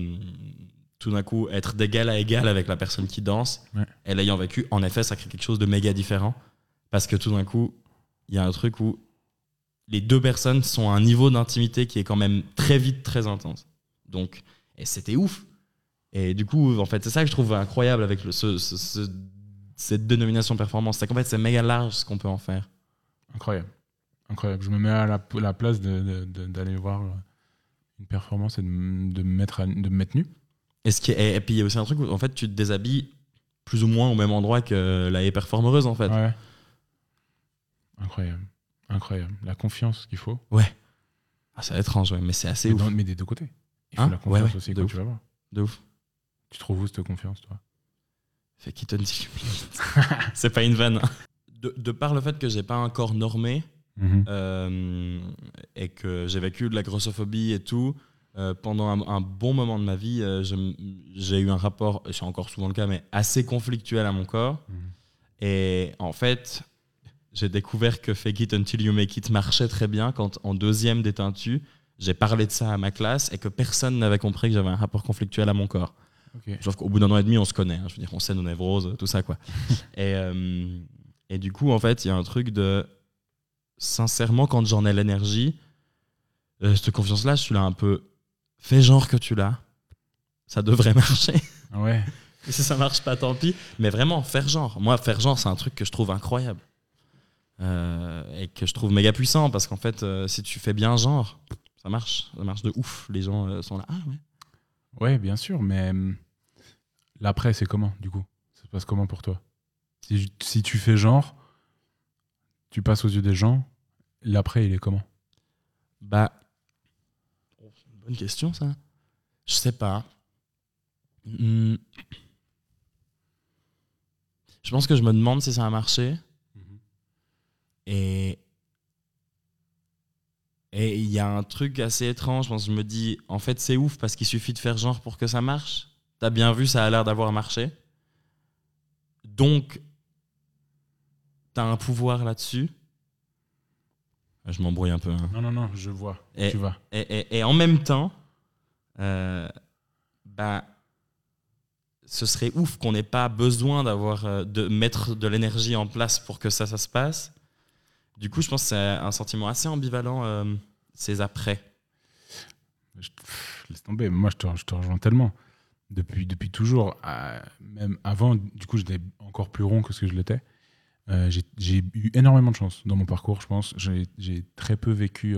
tout d'un coup être d'égal à égal avec la personne qui danse. Ouais. Et l'ayant vécu, en effet, ça crée quelque chose de méga différent parce que tout d'un coup, il y a un truc où les deux personnes sont à un niveau d'intimité qui est quand même très vite très intense. Donc, et c'était ouf. Et du coup, en fait, c'est ça que je trouve incroyable avec le, ce- ce- ce- cette dénomination performance. C'est qu'en fait, c'est méga large ce qu'on peut en faire. Incroyable. Incroyable. Je me mets à la, la place d'aller voir une performance et de, de, me, mettre de me mettre nu. Et, ce qui est- et puis il y a aussi un truc où en fait tu te déshabilles plus ou moins au même endroit que la performeuse en fait. Ouais. Incroyable. Incroyable. La confiance qu'il faut. Ah, c'est étrange, ouais, mais c'est assez Mais, ouf. dans- mais des deux côtés. Il faut Hein la confiance Ouais, ouais, aussi de ouf. tu vas voir. De ouf. Tu trouves où cette confiance, toi? Fake it until you make it. C'est pas une vanne. hein. De, de par le fait que j'ai pas un corps normé Mhm. euh, et que j'ai vécu de la grossophobie et tout, euh, pendant un, un bon moment de ma vie, euh, j'ai eu un rapport, c'est encore souvent le cas, mais assez conflictuel à mon corps. Mhm. Et en fait, j'ai découvert que Fake It Until You Make It marchait très bien quand, en deuxième déteintu, j'ai parlé de ça à ma classe et que personne n'avait compris que j'avais un rapport conflictuel à mon corps. Ok. Sauf qu'au bout d'un an et demi, on se connaît. hein. Je veux dire, on sait nos névroses, tout ça, quoi. et, euh, et du coup, en fait, il y a un truc de. Sincèrement, quand j'en ai l'énergie, euh, cette confiance-là, je suis là un peu. Fais genre que tu l'as. Ça devrait marcher. Ouais. Et si ça marche pas, tant pis. Mais vraiment, faire genre. Moi, faire genre, c'est un truc que je trouve incroyable. Euh, et que je trouve méga puissant parce qu'en fait, euh, si tu fais bien genre, ça marche. Ça marche de ouf. Les gens euh, sont là. Ah ouais. Ouais, bien sûr, mais hum, l'après, c'est comment, du coup? Ça se passe comment pour toi? Si, si tu fais genre, tu passes aux yeux des gens, l'après, il est comment? Bah. une bonne question, ça. Je sais pas. Hmm. Je pense que je me demande si ça a marché. Et. Et il y a un truc assez étrange. Je me dis, en fait, c'est ouf parce qu'il suffit de faire genre pour que ça marche. T'as bien vu, ça a l'air d'avoir marché. Donc, t'as un pouvoir là-dessus. Je m'embrouille un peu. hein. Non, non, non, je vois. Et- tu vas. Et, et- et en même temps, euh, bah, ce serait ouf qu'on n'ait pas besoin d'avoir euh, de mettre de l'énergie en place pour que ça, ça se passe. Du coup, je pense que c'est un sentiment assez ambivalent, euh, ces après. Je- laisse tomber, moi, je te, rejoins tellement. Depuis, depuis toujours, euh, même avant, du coup, j'étais encore plus rond que ce que je l'étais. Euh, j'ai- eu énormément de chance dans mon parcours, je pense. J'ai très peu vécu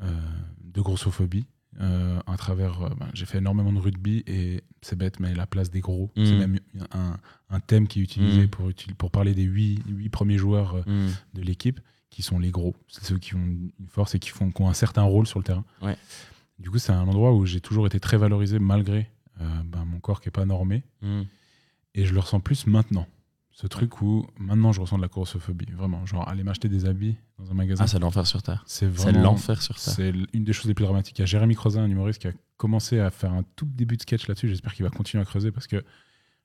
de grossophobie. Euh, à travers, euh, ben, j'ai fait énormément de rugby et c'est bête, mais la place des gros, Mm. c'est même un, un thème qui est utilisé Mm. pour, parler des huit, huit premiers joueurs euh, de l'équipe, qui sont les gros. C'est ceux qui ont une force et qui, font, qui ont un certain rôle sur le terrain. Ouais. Du coup, c'est un endroit où j'ai toujours été très valorisé malgré ben, mon corps qui n'est pas normé. Mm. Et je le ressens plus maintenant. Ce truc où maintenant je ressens de la grossophobie. Vraiment. Genre aller m'acheter des habits dans un magasin. Ah, c'est l'enfer sur Terre. c'est l'enfer sur Terre. C'est une des choses les plus dramatiques. Il y a Jérémy Crozin, un humoriste, qui a commencé à faire un tout début de sketch là-dessus. J'espère qu'il va continuer à creuser parce que,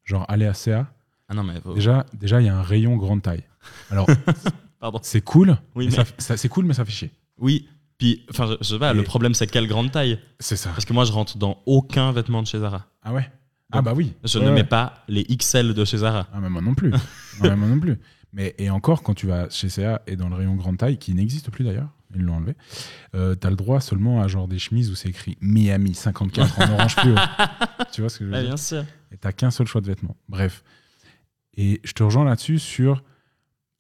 genre, aller à CA, Ah non, mais. faut- déjà, déjà, il y a un rayon grande taille. Alors, Pardon. c'est cool, Oui, mais c'est cool, mais ça fait chier. Oui, puis, enfin, je, je sais pas, le problème, c'est quelle grande taille C'est ça. Parce que moi, je rentre dans aucun vêtement de chez Zara. Ah ouais? Ah bah oui. Je Ouais, ne ouais. mets pas les XL de chez Zara. Ah mais moi non plus. Ah, mais moi non plus. Mais et encore, quand tu vas chez CA et dans le rayon grande taille, qui n'existe plus d'ailleurs, ils l'ont enlevé, euh, t'as le droit seulement à genre des chemises où c'est écrit Miami 54 en orange fluo. tu vois ce que je veux dire bien sûr. Et t'as qu'un seul choix de vêtements. Bref. Et je te rejoins là-dessus sur.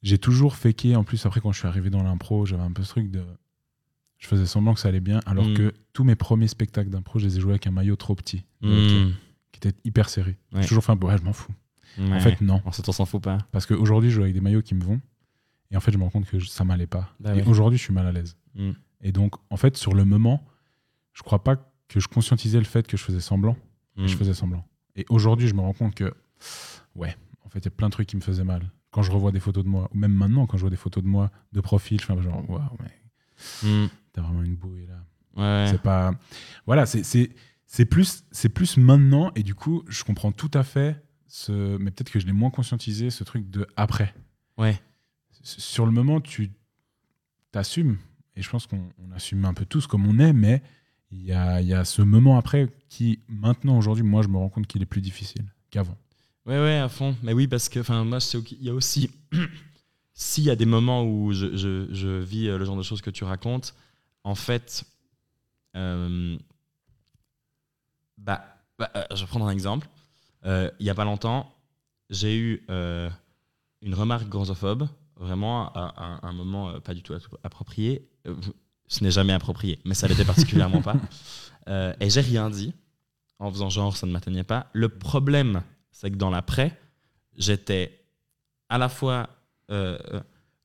J'ai toujours faké, en plus, après quand je suis arrivé dans l'impro, j'avais un peu ce truc de. Je faisais semblant que ça allait bien, alors Mm. que tous mes premiers spectacles d'impro, je les ai joués avec un maillot trop petit, Mm. Qui était hyper serré. Ouais. J'ai toujours fait un peu, ouais, je m'en fous. En fait, non. En fait, on s'en fout pas. Parce qu'aujourd'hui, je joue avec des maillots qui me vont. Et en fait, je me rends compte que ça m'allait pas. Bah et ouais. aujourd'hui, je suis mal à l'aise. Mm. Et donc, en fait, sur le moment, je crois pas que je conscientisais le fait que je faisais semblant. Et je Mm. faisais semblant. Et aujourd'hui, je me rends compte que, ouais, en fait, il y a plein de trucs qui me faisaient mal. Quand je revois des photos de moi, ou même maintenant, quand je vois des photos de moi de profil, je fais un peu genre, waouh, mais Mm. t'as vraiment une bouée là. Ouais. C'est pas. Voilà, c'est- c'est plus, c'est plus maintenant. Et du coup, je comprends tout à fait ce. Mais peut-être que je l'ai moins conscientisé, ce truc de après. Ouais. Sur le moment, tu t'assumes. Et je pense qu'on on assume un peu tous comme on est, mais il y a, y a ce moment après qui, maintenant, aujourd'hui, moi, je me rends compte qu'il est plus difficile qu'avant. Ouais, ouais, à fond. Mais oui, parce que, enfin, moi, il y a aussi, s'il y a des moments où je, je, je vis euh, le genre de choses que tu racontes, en fait, euh, bah, bah, euh, je vais prendre un exemple. Euh, il y a pas longtemps, j'ai eu euh, une remarque grossophobe, vraiment à, à un moment pas du tout approprié. Ce n'est jamais approprié, mais ça l'était particulièrement pas. Et j'ai rien dit, en faisant genre ça ne m'atteignait pas. Le problème, c'est que dans l'après, j'étais à la fois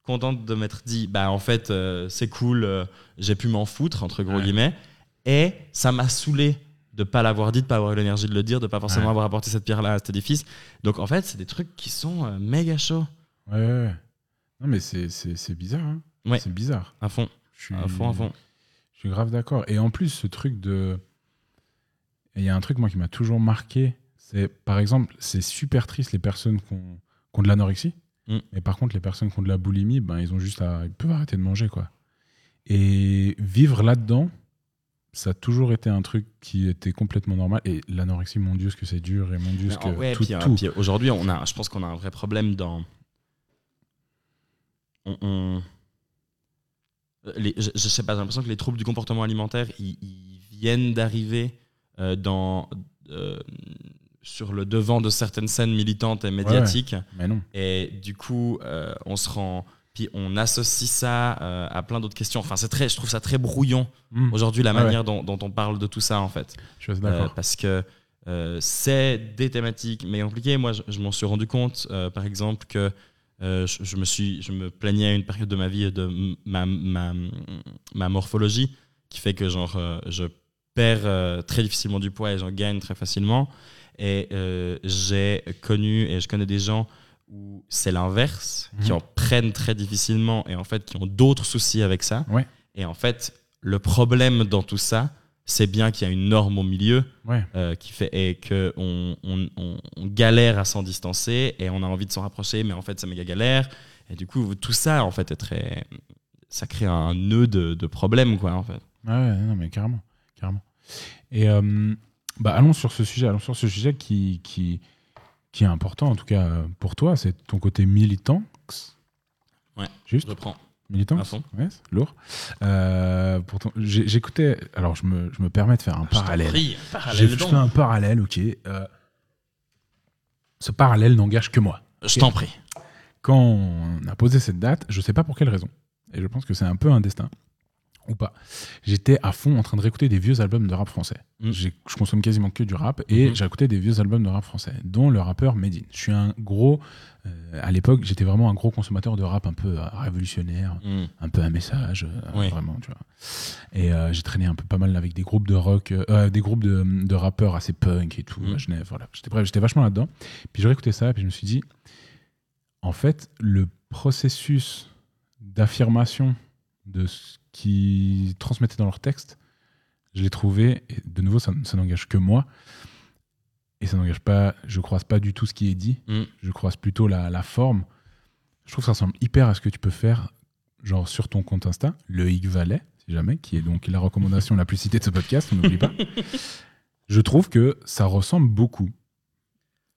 contente de m'être dit, bah en fait, c'est cool, j'ai pu m'en foutre, entre gros Ouais. guillemets, et ça m'a saoulé de pas l'avoir dit, de pas avoir eu l'énergie de le dire, de pas forcément Ouais. avoir apporté cette pierre-là à cet édifice. Donc en fait, c'est des trucs qui sont euh, méga chauds Ouais, ouais. Non, mais c'est- bizarre. Hein. Ouais. C'est bizarre. à fond, Je suis, à fond, à fond. Je suis grave d'accord. Et en plus, ce truc de. Il y a un truc, moi, qui m'a toujours marqué. C'est, par exemple, c'est super triste les personnes qui ont, qui ont de l'anorexie. Mm. Mais par contre, les personnes qui ont de la boulimie, ben, ils ont juste à. Ils peuvent arrêter de manger, quoi. Et vivre là-dedans, ça a toujours été un truc qui était complètement normal. Et l'anorexie, mon Dieu, ce que c'est dur. Et mon Dieu, ce que. Ouais, tout, puis, euh, tout. puis aujourd'hui, on a, je pense qu'on a un vrai problème dans. On, on- les- je, je sais pas, j'ai l'impression que les troubles du comportement alimentaire, ils, ils viennent d'arriver euh, dans euh, sur le devant de certaines scènes militantes et médiatiques. Mais non. Et du coup, euh, on se rend. Puis on associe ça euh, à plein d'autres questions. Enfin, c'est très, je trouve ça très brouillon Mm. aujourd'hui la Ouais, manière dont, dont on parle de tout ça en fait. Je suis assez Euh, d'accord. parce que euh, c'est des thématiques mais compliquées. Moi, je, je m'en suis rendu compte, par exemple, que je, je me suis, je me plaignais à une période de ma vie de ma, ma, ma morphologie qui fait que genre je perds très difficilement du poids et j'en gagne très facilement. Et j'ai connu et je connais des gens où c'est l'inverse, qui Mhm. en prennent très difficilement et en fait qui ont d'autres soucis avec ça. Ouais. Et en fait, le problème dans tout ça, c'est bien qu'il y a une norme au milieu Ouais. euh, qui fait et que on, on- on- on galère à s'en distancer et on a envie de s'en rapprocher, mais en fait c'est méga galère. Et du coup, tout ça en fait est très, ça crée un nœud de, de problèmes quoi en fait. Ah ouais, non, mais carrément. carrément. Et euh, bah, allons sur ce sujet, allons sur ce sujet qui, qui, qui est important, en tout cas pour toi, c'est ton côté militant. Ouais, Juste Je prends Militant. Ouais, c'est lourd. Euh, pourtant, j'écoutais. Alors, je me, je me permets de faire un parallèle. J'ai parallèle fait un parallèle, ok. Euh, ce parallèle n'engage que moi. Je t'en prie. Quand on a posé cette date, je sais pas pour quelle raison, et je pense que c'est un peu un destin, ou pas. J'étais à fond en train de réécouter des vieux albums de rap français. Mm. Je consomme quasiment que du rap, et j'ai écouté des vieux albums de rap français, dont le rappeur Medine. Je suis un gros. euh, à l'époque, j'étais vraiment un gros consommateur de rap un peu euh, révolutionnaire, Mm. un peu un message, euh, Oui. vraiment, tu vois. Et j'ai traîné un peu pas mal avec des groupes de rock, des groupes de, de rappeurs assez punk et tout. Mm. à Genève, voilà. J'étais bref, j'étais vachement là-dedans. Puis j'ai réécouté ça, et puis je me suis dit, en fait, le processus d'affirmation de ce qu'ils transmettaient dans leur texte, je l'ai trouvé, et de nouveau, ça, ça n'engage que moi, et ça n'engage pas, je croise pas du tout ce qui est dit, Mm. je croise plutôt la, la forme. Je trouve que ça ressemble hyper à ce que tu peux faire, genre sur ton compte Insta, le Hic Valet, si jamais, qui est donc la recommandation la plus citée de ce podcast, on n'oublie pas. Je trouve que ça ressemble beaucoup.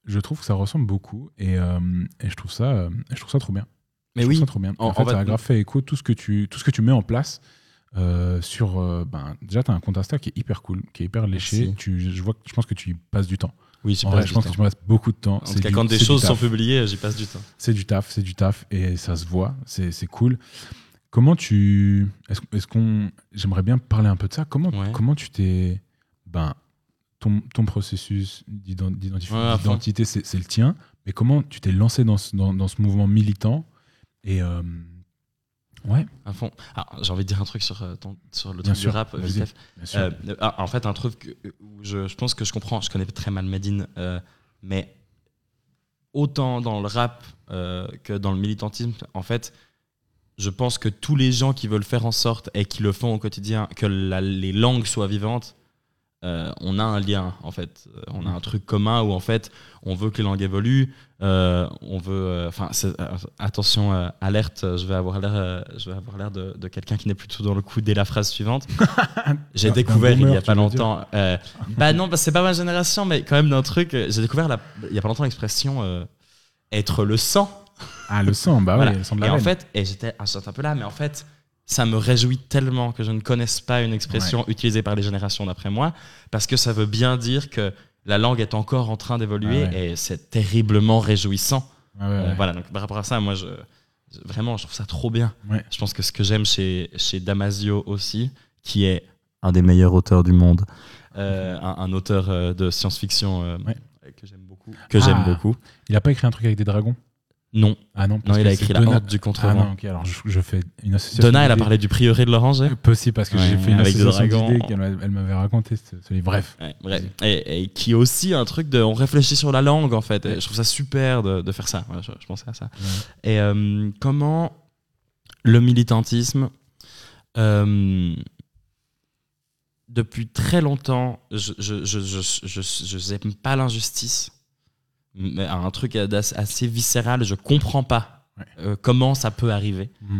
Je trouve que ça ressemble beaucoup, et, euh, et je trouve ça, euh, je trouve ça trop bien. Mais Je oui. ça trop bien. En, En- fait, en fait- écho tout ce que tu, tout ce que tu mets en place. euh, sur euh, ben, déjà tu as un compte Insta qui est hyper cool qui est hyper léché tu, je vois je pense que tu y passes du temps Oui, en vrai, je pense temps. que tu passes beaucoup de temps En tout cas, du- quand des choses sont publiées, j'y passe du temps. c'est du taf c'est du taf et ça se voit c'est c'est cool comment tu est-ce est-ce qu'on j'aimerais bien parler un peu de ça comment Ouais. comment tu t'es ben ton, ton processus Ouais, d'identité c'est c'est le tien mais comment tu t'es lancé dans ce, dans, dans ce mouvement militant et euh, ouais À fond. Ah, J'ai envie de dire un truc sur, euh, ton- sur le Bien truc sûr, du rap, vas-y. vite fait. bien sûr Euh, ah, en fait, un truc que- je, je pense que je comprends, je connais très mal Medine, euh, mais autant dans le rap euh, que dans le militantisme, en fait, je pense que tous les gens qui veulent faire en sorte et qui le font au quotidien, que la- les langues soient vivantes, euh, on a un lien en fait. Euh, On a un truc commun où en fait on veut que les langues évoluent. euh, on veut. Enfin, euh, attention, alerte. Je vais avoir l'air, je vais avoir l'air de, de quelqu'un qui n'est plutôt dans le coup dès la phrase suivante. J'ai découvert il y a pas longtemps. bah non, bah, c'est pas ma génération, mais quand même d'un truc. J'ai découvert la- il y a pas longtemps l'expression être le sang. ah le sang bah Voilà. ouais le sang de la Et en fait, et j'étais j'étais un peu là, mais en fait, ça me réjouit tellement que je ne connaisse pas une expression utilisée par les générations d'après moi, parce que ça veut bien dire que la langue est encore en train d'évoluer Ah ouais. et c'est terriblement réjouissant. Ah ouais, Euh, ouais. voilà, donc par rapport à ça, moi, je, vraiment, je trouve ça trop bien. Ouais. Je pense que ce que j'aime chez, chez Damasio aussi, qui est un des meilleurs auteurs du monde, euh, un, un auteur euh, de science-fiction euh, Ouais. que j'aime beaucoup, que Ah. j'aime beaucoup. il a pas écrit un truc avec des dragons? Non, Ah non, non, il a écrit La Donna- Horde du Ah Contrevent. non, ok, alors je, je fais une association. Donna, elle a parlé du prieuré de l'Oranger? Possible parce que j'ai Ouais, fait une association d'idées qu'elle elle m'avait raconté ce, ce livre. Bref. Ouais, bref. Et, et qui est aussi un truc de. On réfléchit sur la langue, en fait. Et je trouve ça super de, de faire ça. Voilà, je, je pensais à ça. Et euh, comment le militantisme. euh, depuis très longtemps, je je, je, je, je, je n'aime pas l'injustice. Un truc assez, viscéral, je comprends pas Ouais. euh, comment ça peut arriver. Mm.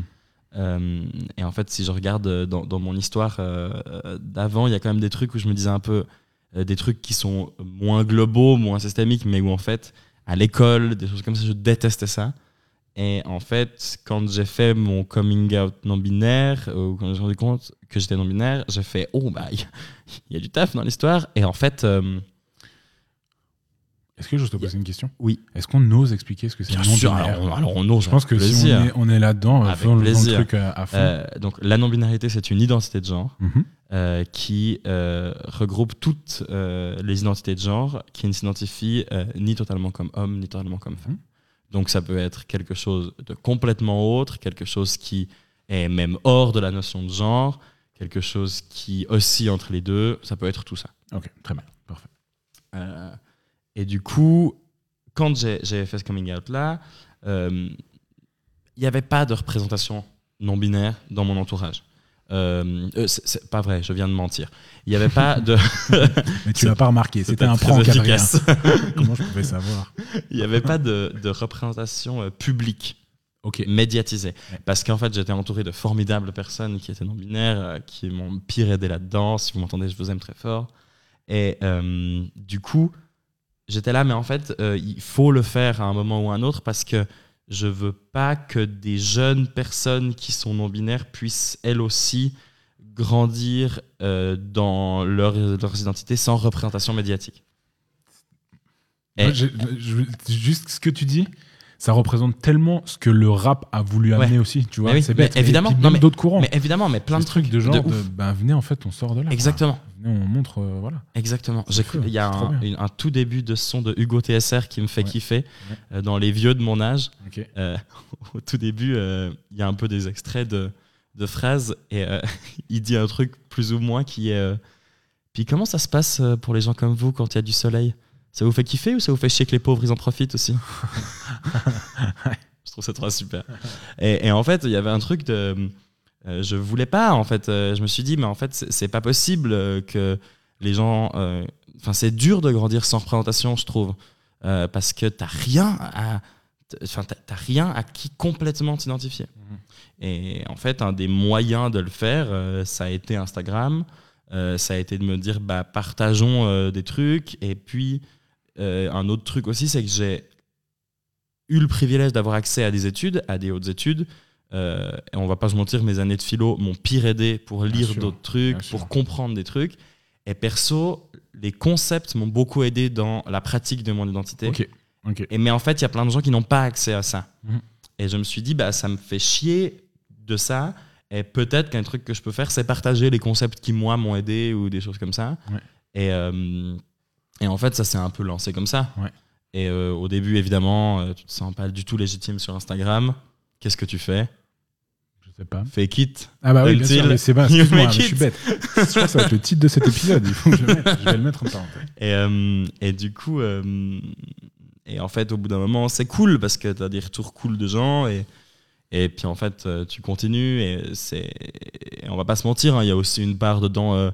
Euh, et en fait, si je regarde euh, dans, dans mon histoire euh, d'avant, il y a quand même des trucs où je me disais un peu des trucs qui sont moins globaux, moins systémiques, mais où en fait, à l'école, des choses comme ça, je détestais ça. Et en fait, quand j'ai fait mon coming out non binaire, euh, ou quand j'ai rendu compte que j'étais non binaire, j'ai fait oh bah il y, a- il y a du taf dans l'histoire. Et en fait, Est-ce que je te pose une question? Oui. Est-ce qu'on ose expliquer ce que c'est bien nom sûr, alors, on- alors on ose. Je pense que avec si on plaisir. est, on est là-dedans, Avec faisons le plaisir. truc à, à fond. Euh, donc la non binarité, c'est une identité de genre. Mhm. euh, qui euh, regroupe toutes euh, les identités de genre qui ne s'identifient euh, ni totalement comme homme ni totalement comme femme. Mhm. Donc ça peut être quelque chose de complètement autre, quelque chose qui est même hors de la notion de genre, quelque chose qui oscille entre les deux, ça peut être tout ça. Ok, très bien. Parfait. Euh, et du coup, quand j'ai j'ai fait ce coming out là, euh, il n'y avait pas de représentation non binaire dans mon entourage. Euh, euh, c'est- pas vrai, je viens de mentir. Il n'y avait pas de. Mais tu l'as pas remarqué, c'était un prank efficace. Comment je pouvais savoir Il n'y avait pas de, de représentation euh, publique, Ok. médiatisée. Ouais. Parce qu'en fait, j'étais entouré de formidables personnes qui étaient non-binaires, euh, qui m'ont pire aidé là-dedans. Si vous m'entendez, je vous aime très fort. Et euh, du coup, j'étais là, mais en fait, euh, il faut le faire à un moment ou à un autre parce que je veux pas que des jeunes personnes qui sont non-binaires puissent elles aussi grandir euh, dans leur, leurs identités sans représentation médiatique. Et- je- juste ce que tu dis, ça représente tellement ce que le rap a voulu Ouais. amener aussi, tu vois. Oui, c'est bête. Et évidemment. puis Non, mais- d'autres courants. Mais évidemment, mais plein de trucs de genre de, ben, venez en fait, on sort de là. Exactement. Venez, on montre, euh, voilà. Exactement. Il y a un, bien. une- un tout début de son de Hugo TSR qui me fait Ouais. kiffer Ouais. euh, dans les vieux de mon âge. Euh, au tout début, il y a un peu des extraits de, de phrases et il dit un truc plus ou moins qui est. Puis comment ça se passe pour les gens comme vous quand il y a du soleil? Ça vous fait kiffer ou ça vous fait chier que les pauvres ils en profitent aussi? Je trouve ça trop super. Et, et en fait, il y avait un truc de. euh, je voulais pas, en fait. euh, je me suis dit, mais en fait, c'est pas possible euh, que les gens. euh, Enfin, c'est dur de grandir sans représentation, je trouve. Parce que t'as rien à. Enfin, t'as rien à qui complètement t'identifier. Mhm. Et en fait, un des moyens de le faire, ça a été Instagram. Euh, ça a été de me dire, bah, partageons euh, des trucs. Et puis, euh, un autre truc aussi, c'est que j'ai eu le privilège d'avoir accès à des études, à des hautes études. Euh, et on va pas se mentir, mes années de philo m'ont pire aidé pour lire d'autres trucs, sûr. pour comprendre des trucs. Et perso, les concepts m'ont beaucoup aidé dans la pratique de mon identité. Et mais en fait, il y a plein de gens qui n'ont pas accès à ça. Mhm. Et je me suis dit, bah, ça me fait chier de ça. Et peut-être qu'un truc que je peux faire, c'est partager les concepts qui, moi, m'ont aidé ou des choses comme ça. Ouais. Et, euh, et en fait, ça s'est un peu lancé comme ça. Ouais. Et euh, au début, évidemment, euh, tu te sens pas du tout légitime sur Instagram. Qu'est-ce que tu fais? Je sais pas. Fake it. Ah bah oui, bien sûr, mais c'est pas. mais je suis bête. Je crois que ça va être le titre de cet épisode. Il faut que je le mette. Je vais le mettre en parenthèse. Et, euh, et du coup, euh, et en fait, au bout d'un moment, c'est cool parce que tu as des retours cool de gens. Et, et puis en fait, tu continues. Et, c'est, on va pas se mentir, hein, il y a aussi une part dedans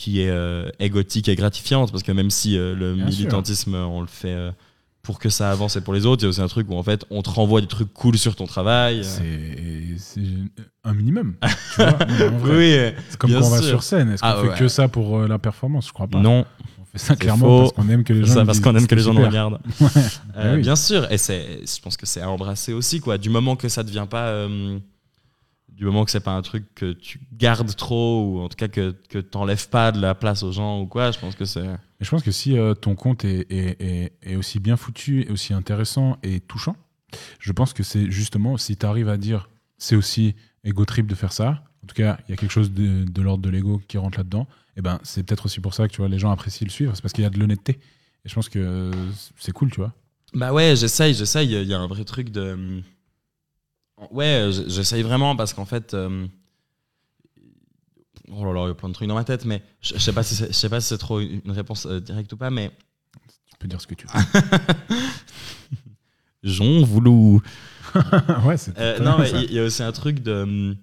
qui est euh, égotique et gratifiante. Parce que même si euh, le Bien sûr. militantisme, on le fait euh, pour que ça avance et pour les autres, il y a aussi un truc où en fait, on te renvoie des trucs cool sur ton travail. C'est un minimum. Tu vois Oui, euh, C'est comme bien quand on va sur scène. Est-ce qu'on Ah fait ouais. que ça pour euh, la performance? Je crois pas. non. On fait ça clairement faux. parce qu'on aime que les gens. ça parce qu'on aime que les gens nous regardent. Ouais. Euh, Ah oui. Bien sûr, et je pense que c'est à embrasser aussi, quoi. Du moment que ça devient pas, euh, du moment que c'est pas un truc que tu gardes trop ou en tout cas que que t'enlèves pas de la place aux gens ou quoi, je pense que c'est. Je pense que si euh, ton compte est, est- est- est aussi bien foutu, et aussi intéressant et touchant, je pense que c'est justement si tu arrives à dire c'est aussi ego trip de faire ça, en tout cas, il y a quelque chose de, de l'ordre de l'ego qui rentre là-dedans, et ben c'est peut-être aussi pour ça que tu vois, les gens apprécient le suivre, c'est parce qu'il y a de l'honnêteté. Et je pense que c'est cool, tu vois. Bah ouais, j'essaye, j'essaye. Il y a un vrai truc de. Ouais, j'essaye vraiment parce qu'en fait. Euh, oh là là, il y a plein de trucs dans ma tête, mais je sais pas si c'est, je sais pas si c'est trop une réponse euh, directe ou pas, mais. Tu peux dire ce que tu veux. Jean voulou. ouais, c'est. Euh, non, mais il y, a aussi un truc de.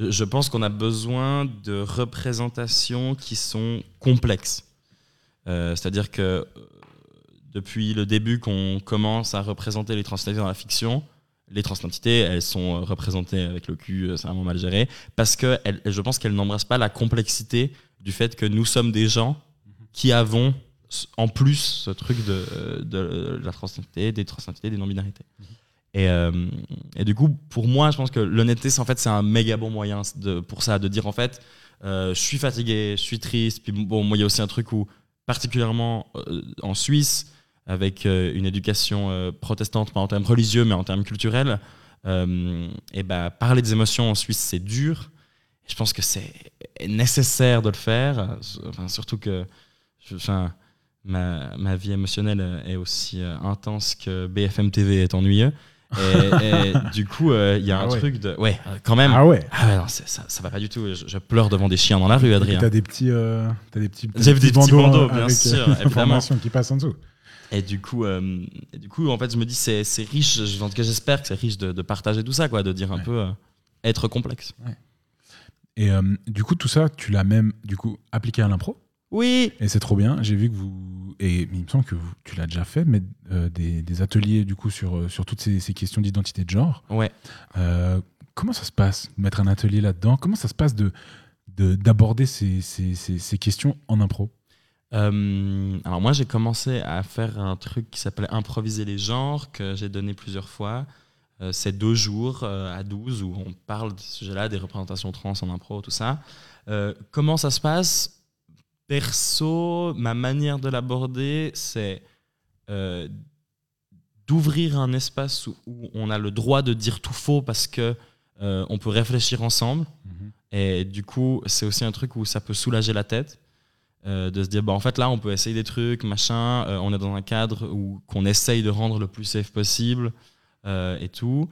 Je pense qu'on a besoin de représentations qui sont complexes. c'est-à-dire que depuis le début qu'on commence à représenter les transidentités dans la fiction, les transidentités, elles sont euh, représentées avec le cul, euh, c'est vraiment mal géré, parce que je pense qu'elles n'embrassent pas la complexité du fait que nous sommes des gens qui avons en plus ce truc de, de la transidentité, des transidentités, des non-binarités. Et, euh, du coup, pour moi, je pense que l'honnêteté, c'est en fait, un méga bon moyen pour ça, de dire en fait, je suis fatigué, je suis triste. Puis bon, moi, il y a aussi un truc où, particulièrement en Suisse, avec euh, une éducation euh, protestante, pas en termes religieux, mais en termes culturels, euh, et bah, parler des émotions en Suisse, c'est dur. je pense que c'est nécessaire de le faire, enfin, surtout que enfin, ma, ma, vie émotionnelle est aussi intense que BFM TV est ennuyeux. Et, du coup, il y a ah un truc de. Ouais, quand même. Ah ouais. Ah ouais non, ça, ça, va pas du tout. Je, pleure devant des chiens dans la rue, Adrien. T'as des petits. as des petits, J'ai des petits bandeaux, bien sûr. évidemment. qui passent en dessous. Et du coup, euh, du coup, en fait, je me dis c'est c'est riche. En tout cas, j'espère que c'est riche de, de, partager tout ça, quoi, de dire un peu euh, être complexe. Et euh, du coup, tout ça, tu l'as même du coup appliqué à l'impro? Oui. Et c'est trop bien. J'ai vu que vous et il me semble que tu l'as déjà fait, mais des, des, ateliers du coup sur sur toutes ces, ces questions d'identité de genre. Ouais. comment ça se passe mettre un atelier là-dedans? Comment ça se passe de d'aborder ces, ces, ces questions en impro? Euh, alors moi j'ai commencé à faire un truc qui s'appelait improviser les genres que j'ai donné plusieurs fois. Euh, c'est deux jours euh, à 12 où on parle de ce sujet-là, des représentations trans en impro, tout ça. comment ça se passe? Perso, ma manière de l'aborder, c'est d'ouvrir un espace où, on a le droit de dire tout faux parce que on peut réfléchir ensemble. Mhm. Et du coup, c'est aussi un truc où ça peut soulager la tête. Euh, de se dire, bah, en fait, là, on peut essayer des trucs, machin, euh, on est dans un cadre où qu'on essaye de rendre le plus safe possible euh, et tout.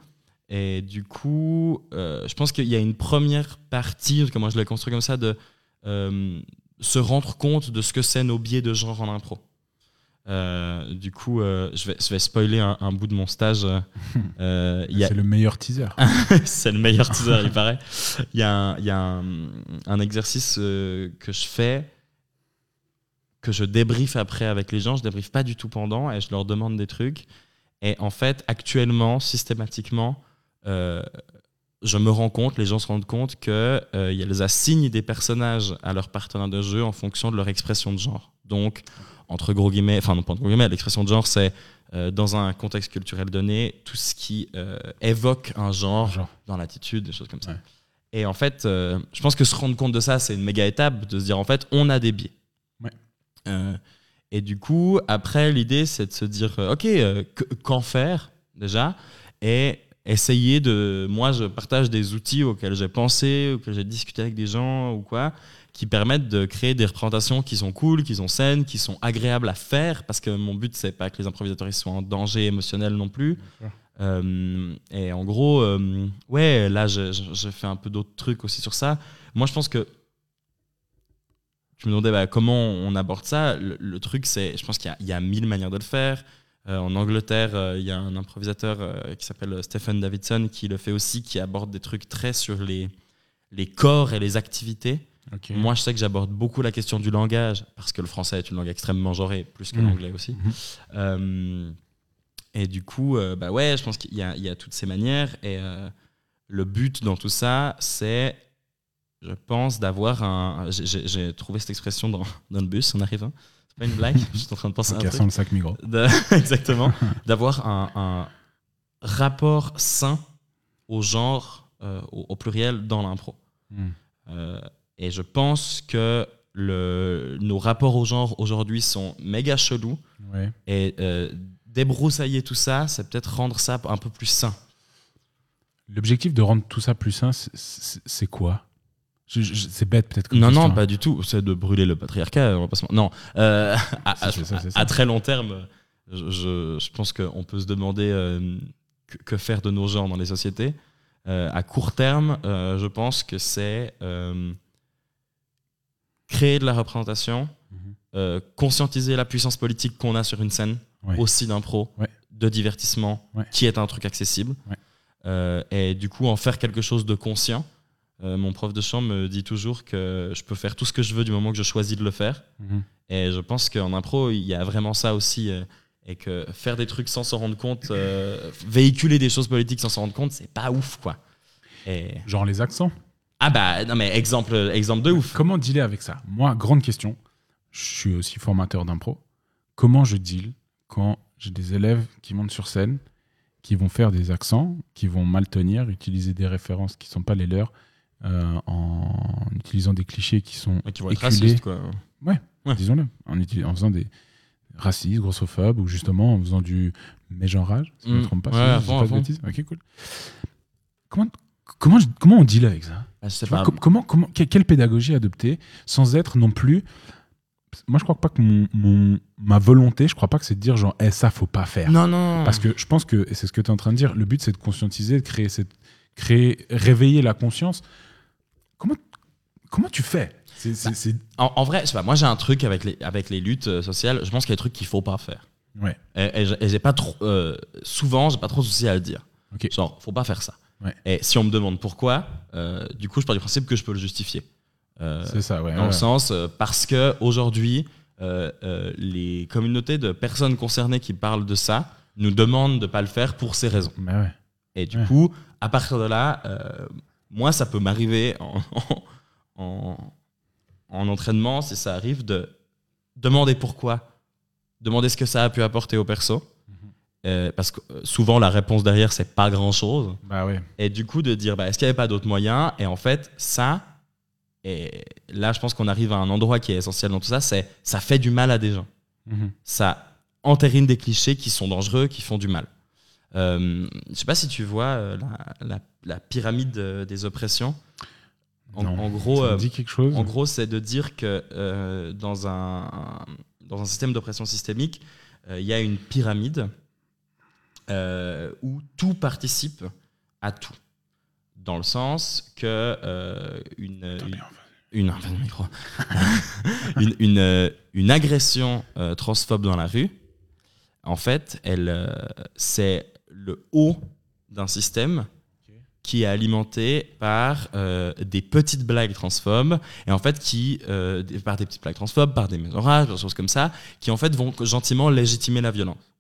Et du coup, je pense qu'il y a une première partie, comment je l'ai construit comme ça, de se rendre compte de ce que c'est nos biais de genre en impro. du coup, je, vais, je vais spoiler un, bout de mon stage. c'est le meilleur teaser. c'est le meilleur teaser, il paraît. Il y a un, y a un, un exercice que je fais que je débriefe après avec les gens. Je débriefe pas du tout pendant et je leur demande des trucs. Et en fait, actuellement, systématiquement, euh, je me rends compte, les gens se rendent compte qu'ils euh, assignent des personnages à leurs partenaires de jeu en fonction de leur expression de genre. Donc, entre gros guillemets, enfin non pas entre gros guillemets, l'expression de genre, c'est euh, dans un contexte culturel donné, tout ce qui évoque un genre, dans l'attitude, des choses comme ça. Et en fait, je pense que se rendre compte de ça, c'est une méga étape de se dire en fait, on a des biais. Euh, et du coup, après, l'idée, c'est de se dire, euh, OK, euh, qu'en faire déjà Et essayer de... Moi, je partage des outils auxquels j'ai pensé, auxquels j'ai discuté avec des gens ou quoi, qui permettent de créer des représentations qui sont cool, qui sont saines, qui sont agréables à faire, parce que mon but, c'est pas que les improvisateurs soient en danger émotionnel non plus. et en gros, ouais, là, je, je, fais un peu d'autres trucs aussi sur ça. Moi, je pense que tu me demandais bah, comment on aborde ça. Le, truc, c'est, je pense qu'il y, a mille manières de le faire. Euh, en Angleterre, euh, il y a un improvisateur euh, qui s'appelle Stephen Davidson qui le fait aussi, qui aborde des trucs très sur les, les corps et les activités. Moi, je sais que j'aborde beaucoup la question du langage, parce que le français est une langue extrêmement genrée, plus que mmh. l'anglais aussi. Mmh. et du coup, bah ouais, je pense qu'il y, y, a toutes ces manières. Et le but dans tout ça, c'est je pense, d'avoir un. J'ai trouvé cette expression dans, dans, le bus en arrivant. C'est pas une blague, je suis en train de penser à un truc. le sac micro. exactement. d'avoir un, un, rapport sain au genre, euh, au, pluriel, dans l'impro. Hmm. Euh, et je pense que le, nos rapports au genre aujourd'hui sont méga chelous. Et euh, débroussailler tout ça, c'est peut-être rendre ça un peu plus sain. L'objectif de rendre tout ça plus sain, c'est quoi? C'est bête peut-être. Non, non, pas du tout. C'est de brûler le patriarcat. Non, euh, à, très long terme, je, je- pense qu'on peut se demander euh, que, que faire de nos gens dans les sociétés. Euh, à court terme, euh, je pense que c'est euh, créer de la représentation, Mhm. euh, conscientiser la puissance politique qu'on a sur une scène, Ouais. aussi d'impro, Ouais. de divertissement, Ouais. qui est un truc accessible. Euh, et du coup, en faire quelque chose de conscient. Euh, mon prof de chant me dit toujours que je peux faire tout ce que je veux du moment que je choisis de le faire. Mhm. Et je pense qu'en impro, il y a vraiment ça aussi. euh, et que faire des trucs sans s'en rendre compte, euh, véhiculer des choses politiques sans s'en rendre compte, c'est pas ouf, quoi. Et... Genre les accents. Ah bah, non mais exemple, exemple de ouf. Comment dealer avec ça? Moi, grande question. Je suis aussi formateur d'impro. Comment je deal quand j'ai des élèves qui montent sur scène, qui vont faire des accents, qui vont mal tenir, utiliser des références qui ne sont pas les leurs, euh, en utilisant des clichés qui sont Qui vont être racistes, quoi. Ouais. disons-le, en, faisant des racistes, grossophobes, ou justement en faisant du mégenrage, si je ne me Mm. trompe pas. Ouais, si fond, pas de bêtises. Ok, cool. Comment, comment, je- comment on deal avec ça? Ah, Tu vois, pas. com- comment, comment, que- quelle pédagogie adopter sans être non plus. Moi, je crois pas que mon, mon- ma volonté, je crois pas que c'est de dire genre, eh, ça, faut pas faire. Non, non. Parce que je pense que, et c'est ce que tu es en train de dire, le but, c'est de conscientiser, de créer cette. Créer, réveiller la conscience. Comment, comment tu fais? C'est- En, en vrai, je sais pas, moi j'ai un truc avec les, avec les luttes euh, sociales, je pense qu'il y a des trucs qu'il faut pas faire. Ouais. Et, et j'ai- et j'ai pas trop. euh, souvent, j'ai pas trop de souci à le dire. Ok. Genre, faut pas faire ça. Ouais. Et si on me demande pourquoi, euh, du coup, je pars du principe que je peux le justifier. Euh, C'est ça, ouais. dans ouais. le sens parce que aujourd'hui, les communautés de personnes concernées qui parlent de ça nous demandent de pas le faire pour ces raisons. Mais ouais. Et du coup, à partir de là, moi, ça peut m'arriver en, en, en entraînement, si ça arrive, de demander pourquoi, demander ce que ça a pu apporter au perso. Mhm. Euh, parce que euh, souvent, la réponse derrière, c'est pas grand chose. Bah. Et du coup, de dire, bah, est-ce qu'il n'y avait pas d'autres moyens? Et en fait, ça, et là, je pense qu'on arrive à un endroit qui est essentiel dans tout ça, c'est ça fait du mal à des gens Mhm. ça entérine des clichés qui sont dangereux, qui font du mal. Euh, je sais pas si tu vois euh, la, la- la pyramide euh, des oppressions. En, Non. en gros, Ça me euh, dit quelque chose. en gros, c'est de dire que euh, dans, un, dans un système d'oppression systémique, euh, il y a une pyramide euh, où tout participe à tout. Dans le sens que une, une, une, une, une, agression transphobe dans la rue, en fait, elle, c'est le haut d'un système qui est alimenté par euh, des petites blagues transphobes et en fait qui euh, par des petites blagues transphobes par des mésorages des choses comme ça qui en fait vont gentiment légitimer la violence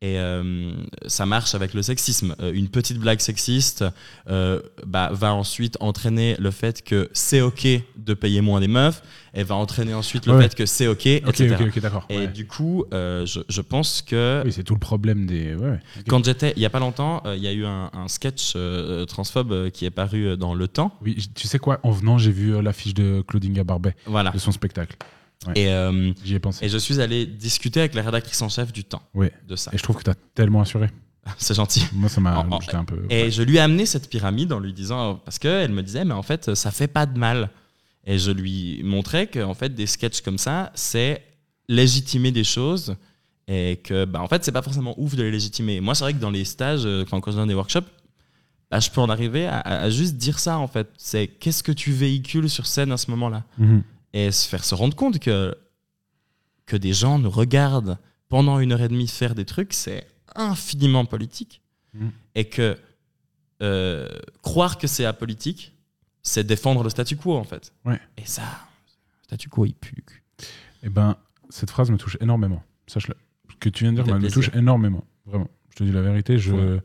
Et euh, ça marche avec le sexisme. Euh, une petite blague sexiste euh, bah, va ensuite entraîner le fait que c'est ok de payer moins des meufs, et va entraîner ensuite le Ouais. fait que c'est ok, Ok, etc. ok, ok, d'accord. Et Ouais. du coup, je, je pense que Oui, c'est tout le problème des. Ouais, quand j'étais, il y a pas longtemps, il y a eu un, un sketch transphobe qui est paru dans Le Temps. Oui, tu sais quoi? En venant, j'ai vu l'affiche de Claudine Barbet Voilà. de son spectacle. Et, euh, J'y ai pensé. et je suis allé discuter avec la rédactrice en chef du Temps de ça. Et je trouve que tu as tellement assuré. C'est gentil. Moi, ça m'a. En- en- J'étais un peu. Et je lui ai amené cette pyramide en lui disant, parce qu'elle me disait, mais en fait, ça fait pas de mal. Et je lui montrais que en fait, des sketchs comme ça, c'est légitimer des choses et que, bah, en fait, c'est pas forcément ouf de les légitimer. Moi, c'est vrai que dans les stages, euh, quand, quand je donne des workshops, bah, je peux en arriver à, à- à juste dire ça, en fait. C'est qu'est-ce que tu véhicules sur scène à ce moment-là? Mhm. Et se faire se rendre compte que, que des gens nous regardent pendant une heure et demie faire des trucs, c'est infiniment politique. Mhm. Et que euh, croire que c'est apolitique, c'est défendre le statu quo, en fait. Ouais. Et ça, le statu quo, il pue. Eh ben, cette phrase me touche énormément. Sache-le. Ce que tu viens de dire me touche énormément. Vraiment. Je te dis la vérité. Je, Ouais.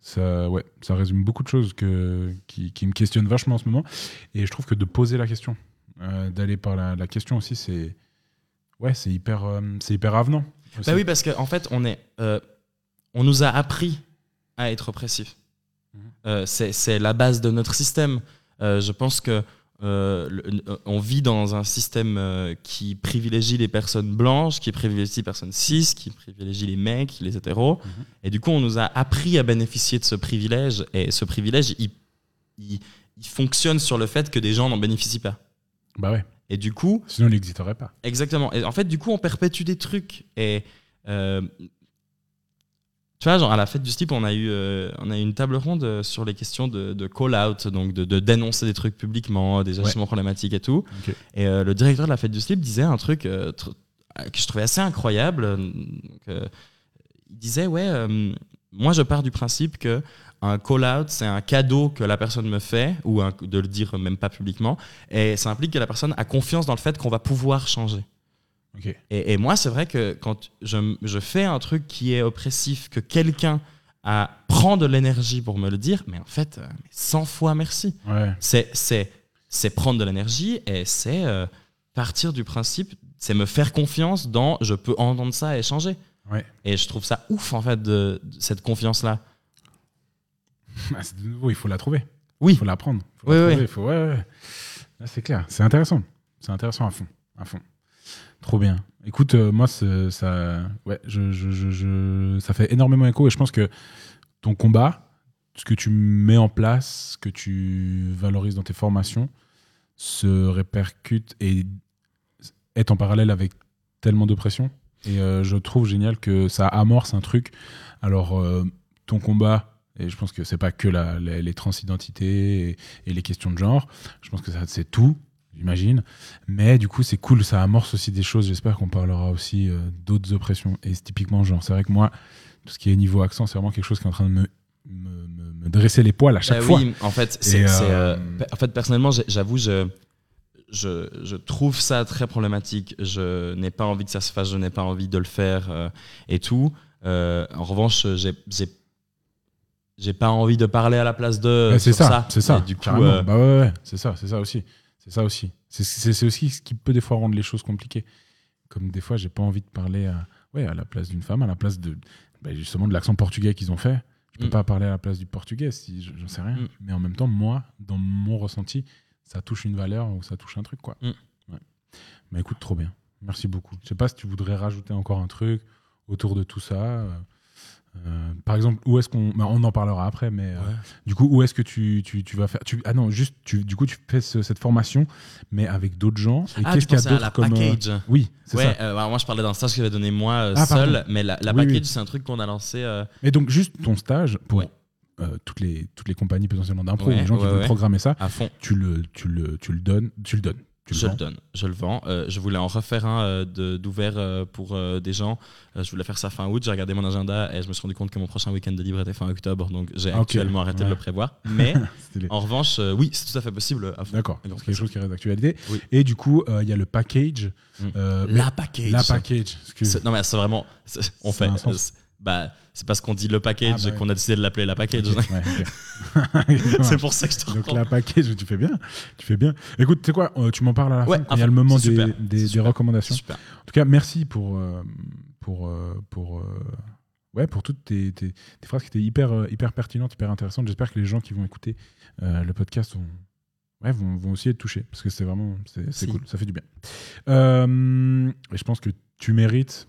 ça, ouais, ça résume beaucoup de choses que, qui, qui me questionnent vachement en ce moment. Et je trouve que de poser la question, euh, d'aller par la, la question aussi, c'est. Ouais, c'est hyper, euh, c'est hyper avenant. aussi. Bah oui, parce qu'en en fait, on, est, euh, on nous a appris à être oppressif. Mhm. C'est la base de notre système. Je pense que le- on vit dans un système qui privilégie les personnes blanches, qui privilégie les personnes cis, qui privilégie les mecs, les hétéros. Mhm. Et du coup, on nous a appris à bénéficier de ce privilège. Et ce privilège, il, il- il fonctionne sur le fait que des gens n'en bénéficient pas. Bah ouais. Et du coup, Sinon, il n'existerait pas. Exactement. Et en fait, du coup, on perpétue des trucs. Et euh, tu vois, genre à la fête du slip, on a eu, euh, on a eu une table ronde euh, sur les questions de, de call-out, donc de, de dénoncer des trucs publiquement, des agissements problématiques et tout. Et euh, le directeur de la fête du slip disait un truc tr- que je trouvais assez incroyable. donc, il disait ouais, moi je pars du principe que un call-out c'est un cadeau que la personne me fait ou un- de le dire même pas publiquement, et ça implique que la personne a confiance dans le fait qu'on va pouvoir changer. Et, et moi, c'est vrai que quand je, je fais un truc qui est oppressif, que quelqu'un a, prend de l'énergie pour me le dire, mais en fait, euh, 100 fois merci. Ouais. C'est, prendre de l'énergie et c'est euh, partir du principe, c'est me faire confiance dans je peux entendre ça et changer. Ouais. Et je trouve ça ouf, en fait, de, de cette confiance-là. Ah, c'est de nouveau, il faut la trouver. Oui. Il faut la prendre. Faut Oui, la oui. trouver, faut- ouais, ouais. Là, c'est clair. C'est intéressant. C'est intéressant à fond. À fond. Trop bien. Écoute, euh, moi, ça, ouais, je, je- ça fait énormément écho et je pense que ton combat, ce que tu mets en place, ce que tu valorises dans tes formations, se répercute et est en parallèle avec tellement d'oppression. Et euh, je trouve génial que ça amorce un truc. Alors, euh, ton combat, et je pense que c'est pas que la- les, les transidentités et, et les questions de genre, je pense que ça, c'est tout, j'imagine. Mais du coup, c'est cool, ça amorce aussi des choses. J'espère qu'on parlera aussi euh, d'autres oppressions. Et typiquement genre, c'est vrai que moi, tout ce qui est niveau accent, c'est vraiment quelque chose qui est en train de me, me, me- me dresser les poils à chaque Bah fois. Oui, en fait, c'est, euh, euh, en fait personnellement, j'avoue, je, je, je trouve ça très problématique. Je n'ai pas envie que ça se fasse, je n'ai pas envie de le faire et tout. En revanche, j'ai, j'ai, pas envie de parler à la place de. C'est ça, c'est ça. Et du coup, euh, Bah ouais, ouais, c'est ça, c'est ça aussi. C'est ça aussi. C'est- aussi ce qui peut des fois rendre les choses compliquées. Comme des fois, j'ai pas envie de parler à, ouais, à la place d'une femme, à la place de, bah, justement, de l'accent portugais qu'ils ont fait. Je peux Mm. pas parler à la place du portugais, si j'en sais rien. Mm. Mais en même temps, moi, dans mon ressenti, ça touche une valeur ou ça touche un truc, quoi. Mm. Ouais. Mais écoute, trop bien. Merci beaucoup. Je sais pas si tu voudrais rajouter encore un truc autour de tout ça. Euh, euh, par exemple, où est-ce qu'on. bah, on en parlera après, mais. euh, du coup, où est-ce que tu, tu, tu vas faire tu, Ah non, juste, tu, du coup, tu fais ce- cette formation, mais avec d'autres gens. Et Ah, qu'est-ce qu'il y a d'autre la comme. euh, package. Oui, c'est Ouais, ça. euh, alors moi je parlais d'un stage que j'avais donné moi euh, Ah, seul, pardon. mais la, la Oui, package oui. c'est un truc qu'on a lancé. euh, Et donc, juste ton stage pour Ouais. euh, toutes, les, toutes les compagnies potentiellement d'impro, Ouais, les gens qui veulent ouais. programmer ça, à fond. tu le, tu, le, tu le donnes. Tu le donnes. Tu je le donne, je le vends. Euh, je voulais en refaire un euh, de- d'ouvert euh, pour euh, des gens. Euh, je voulais faire ça fin août. J'ai regardé mon agenda et je me suis rendu compte que mon prochain week-end de libre était fin octobre. Donc j'ai actuellement arrêté Ouais. de le prévoir. Mais en revanche, euh, oui, c'est tout à fait possible. D'accord. C'est quelque chose qui reste d'actualité. Oui. Et du coup, euh, il y a le package. Mm. euh, La package. la package. Non, mais c'est vraiment. On fait. bah, c'est parce qu'on dit le package Ah, bah ouais. qu'on a décidé de l'appeler la package. Ouais, c'est pour ça que je te Donc la package, tu fais bien. Tu fais bien. Écoute, tu sais quoi, euh, tu m'en parles à la Ouais, fin, quand il y a le moment des, super. des- recommandations. Super. En tout cas, merci pour, euh, pour, euh, pour, ouais, pour toutes tes, tes- tes phrases qui étaient hyper, hyper pertinentes, hyper intéressantes. J'espère que les gens qui vont écouter euh, le podcast vont, ouais, vont, vont aussi être touchés parce que c'est vraiment c'est c'est Si. cool, ça fait du bien. Euh, et je pense que tu mérites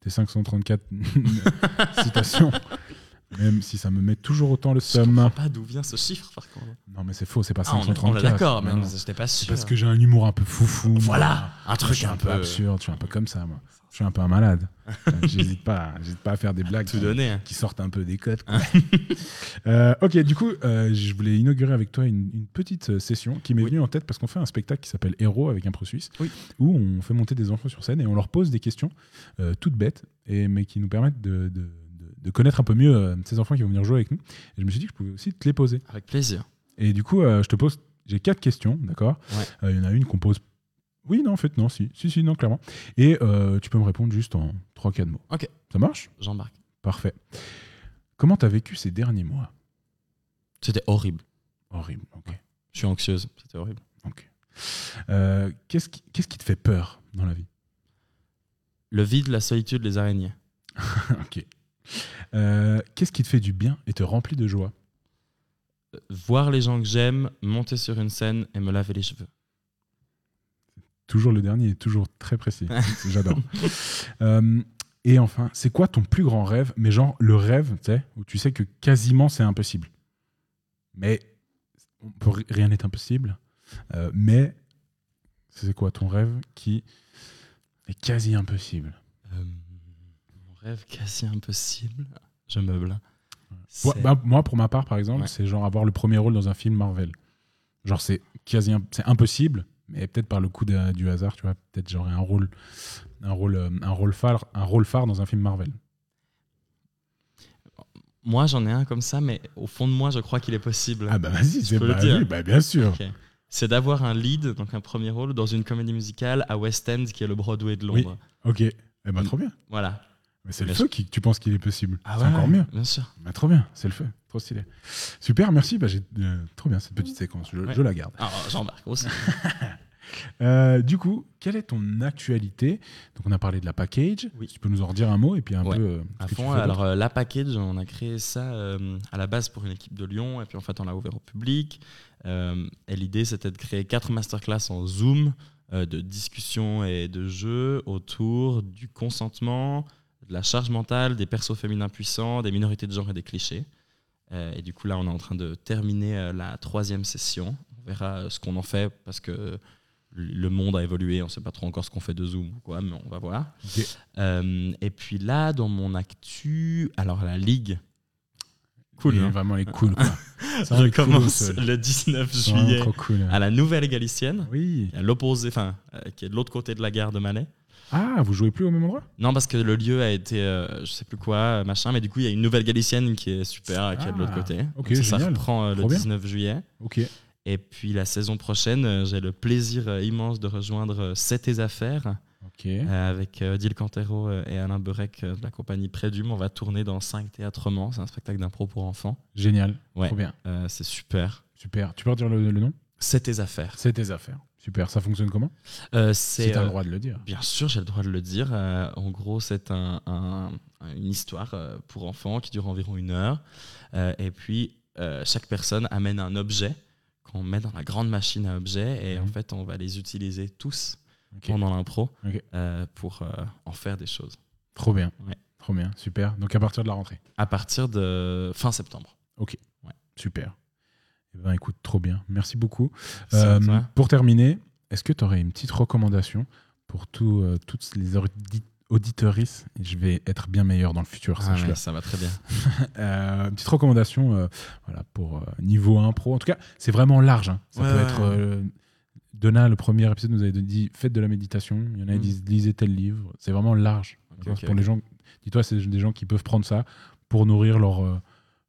tes 534 citations, même si ça me met toujours autant le Je comprends seum. pas d'où vient ce chiffre par contre. Non, mais c'est faux, c'est pas Ah, on, est- 534. on est d'accord, mais j'étais pas sûr. parce que j'ai un humour un peu foufou. Voilà, un truc un, un peu absurde, je suis un peu comme ça, moi. Je suis un peu un malade. J'hésite pas, j'hésite pas à faire des blagues Tout qui, donné. hein. qui sortent un peu des codes. Euh, ok, du coup, euh, je voulais inaugurer avec toi une, une petite euh, session qui m'est Oui. venue en tête parce qu'on fait un spectacle qui s'appelle Héros avec un pro suisse, Oui. où on fait monter des enfants sur scène et on leur pose des questions euh, toutes bêtes, et, mais qui nous permettent de, de- de- connaître un peu mieux euh, ces enfants qui vont venir jouer avec nous. Et je me suis dit que je pouvais aussi te les poser. Avec plaisir. Et du coup, euh, je te pose, j'ai quatre questions, d'accord? Ouais. Euh, Il y en a une qu'on pose. Oui, non, en fait, non, si, si, si, non, clairement. Et euh, tu peux me répondre juste en 3-4 mots. Ok. Ça marche? J'embarque. Parfait. Comment t'as vécu ces derniers mois? C'était horrible. Horrible, ok. Je suis anxieuse. C'était horrible. ok. Euh, Qu'est-ce qui, qu'est-ce qui te fait peur dans la vie? Le vide, la solitude, les araignées. Ok. Euh, Qu'est-ce qui te fait du bien et te remplit de joie Voir les gens que j'aime, monter sur une scène et me laver les cheveux. Toujours le dernier toujours très précis. J'adore. Euh, et enfin, c'est quoi ton plus grand rêve Mais genre le rêve, tu sais, où tu sais que quasiment c'est impossible. Mais on peut- rien n'est impossible. Euh, mais c'est quoi ton rêve qui est quasi impossible? Rêve quasi impossible. Je meuble. C'est- bah, moi, pour ma part, par exemple, Ouais. c'est genre avoir le premier rôle dans un film Marvel. Genre, c'est quasi c'est impossible, mais peut-être par le coup de- du hasard, tu vois, peut-être j'aurais un rôle, un rôle, euh, un rôle phare, un rôle phare dans un film Marvel. Moi, j'en ai un comme ça, mais au fond de moi, je crois qu'il est possible. Ah bah vas-y, c'est bah, dire. oui, bah, bien sûr. C'est d'avoir un lead, donc un premier rôle, dans une comédie musicale à West End, qui est le Broadway de Londres. Ok, eh ben, trop bien. Voilà. Mais c'est le feu qui tu penses qu'il est possible. Ah c'est ouais, encore mieux. Bien sûr. Bah, trop bien, c'est le feu. Trop stylé. Super, merci. Bah, j'ai, euh, trop bien cette petite séquence. Je, Ouais. je la garde. Alors, j'embarque aussi. Euh, du coup, quelle est ton actualité? Donc, on a parlé de la package. Oui. Tu peux nous en redire un mot et puis un Ouais. peu. euh, À fond, alors la package, on a créé ça à la base pour une équipe de Lyon, et puis en fait on l'a ouvert au public. Et l'idée c'était de créer quatre masterclass en Zoom de discussion et de jeux autour du consentement, de la charge mentale, des persos féminins puissants, des minorités de genre et des clichés. Euh, et du coup là on est en train de terminer euh, la troisième session. On verra euh, ce qu'on en fait parce que le monde a évolué, on ne sait pas trop encore ce qu'on fait de Zoom ou quoi, mais on va voir. Euh, et puis là, dans mon actu, alors la Ligue. Cool. Hein. Vraiment, elle est cool. Quoi. Je cool, commence ce- le 19 c'est vraiment juillet cool. à la Nouvelle Galicienne, Oui. à l'opposé, enfin, qui est de l'autre côté de la gare de Malais. Ah, vous jouez plus au même endroit? Non, parce que le lieu a été, euh, je sais plus quoi, machin, mais du coup, il y a une Nouvelle Galicienne qui est super, qui est de l'autre Ah, côté. ok, Donc ça, ça reprend euh, le Trop bien. 19 juillet. Ok. Et puis la saison prochaine, euh, j'ai le plaisir euh, immense de rejoindre C'est tes affaires. Avec Odile Cantero et Alain Berec euh, de la compagnie Prédume. On va tourner dans 5 théâtres Mans. C'est un spectacle d'impro pour enfants. Génial. Ouais. Trop bien. C'est super. Super. Tu peux redire le, le nom? C'est tes affaires. C'est tes affaires. Super. Ça fonctionne comment Euh, Si c'est t'as euh, le droit de le dire. Bien sûr, j'ai le droit de le dire. Euh, en gros, c'est un, un- une histoire euh, pour enfants qui dure environ une heure. Euh, et puis, euh, chaque personne amène un objet qu'on met dans la grande machine à objets. Et Mhm. en fait, on va les utiliser tous Ok. pendant l'impro Ok. euh, pour euh, en faire des choses. Trop bien. Ouais. Trop bien. Super. Donc à partir de la rentrée. À partir de fin septembre. Super. Eh ben, écoute, trop bien. Merci beaucoup. Euh, pour terminer, est-ce que tu aurais une petite recommandation pour tout, euh, toutes les audi- auditeuristes? Je vais être bien meilleur dans le futur, Ah ouais, ça va très bien. Euh, une petite recommandation euh, voilà, pour euh, niveau impro. En tout cas, c'est vraiment large. hein. Ça Ouais, peut ouais, être. Donna, le premier épisode, nous avait dit faites de la méditation. Il y en a qui Mm. disent lisez tel livre. C'est vraiment large. Pour les gens, dis-toi, c'est des gens qui peuvent prendre ça pour nourrir leur,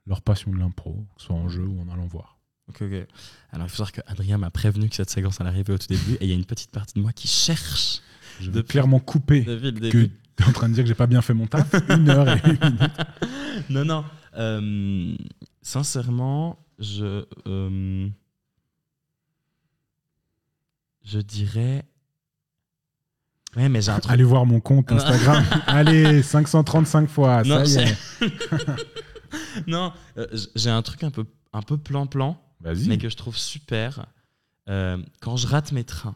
leur passion de l'impro, que ce soit en jeu ou en allant voir. Ok, ok. Alors, il faut savoir qu'Adrien m'a prévenu que cette séquence allait arriver au tout début et il y a une petite partie de moi qui cherche Je vais clairement couper que tu es en train de dire que j'ai pas bien fait mon taf. Une heure et une minute. non, non. Euh, sincèrement, je. euh, je dirais. Ouais, mais j'ai un truc. Allez voir mon compte Instagram. Allez, 535 fois. Non, ça y est. non, euh, j'ai un truc un peu, un peu plan-plan. Mais que je trouve super. Euh, quand je rate mes trains,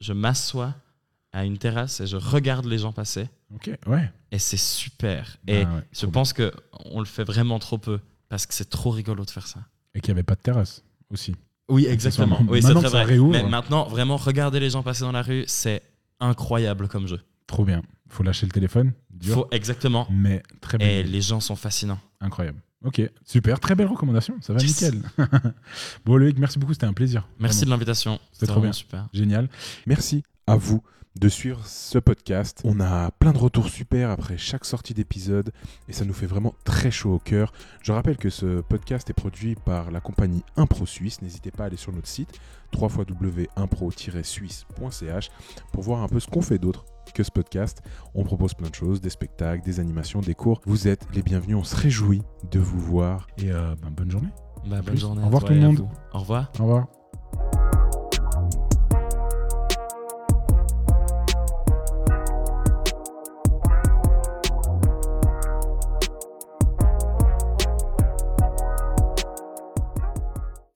je m'assois à une terrasse et je regarde les gens passer. Ok, ouais. Et c'est super. Et Ah ouais, je pense que on le fait vraiment trop peu parce que c'est trop rigolo de faire ça. Et qu'il n'y avait pas de terrasse aussi. Oui, exactement. Oui, c'est très vrai. réouvre. Mais maintenant, vraiment, regarder les gens passer dans la rue, c'est incroyable comme jeu. Trop bien. Faut lâcher le téléphone. Dur. Faut exactement. Mais très bien. Et les gens sont fascinants. Incroyable. Ok, super. Très belle recommandation. Ça va Yes. nickel. bon, Loïc, merci beaucoup. C'était un plaisir. Merci Vraiment. de l'invitation. C'était trop bien. super. Génial. Merci à vous de suivre ce podcast. On a plein de retours super après chaque sortie d'épisode et ça nous fait vraiment très chaud au cœur. Je rappelle que ce podcast est produit par la compagnie Impro Suisse. N'hésitez pas à aller sur notre site www.impro-suisse.ch pour voir un peu ce qu'on fait d'autre que ce podcast. On propose plein de choses, des spectacles, des animations, des cours. Vous êtes les bienvenus, on se réjouit de vous voir. Et euh, ben, bonne journée. Bah, bonne journée. Au revoir tout le monde. Au revoir. Au revoir.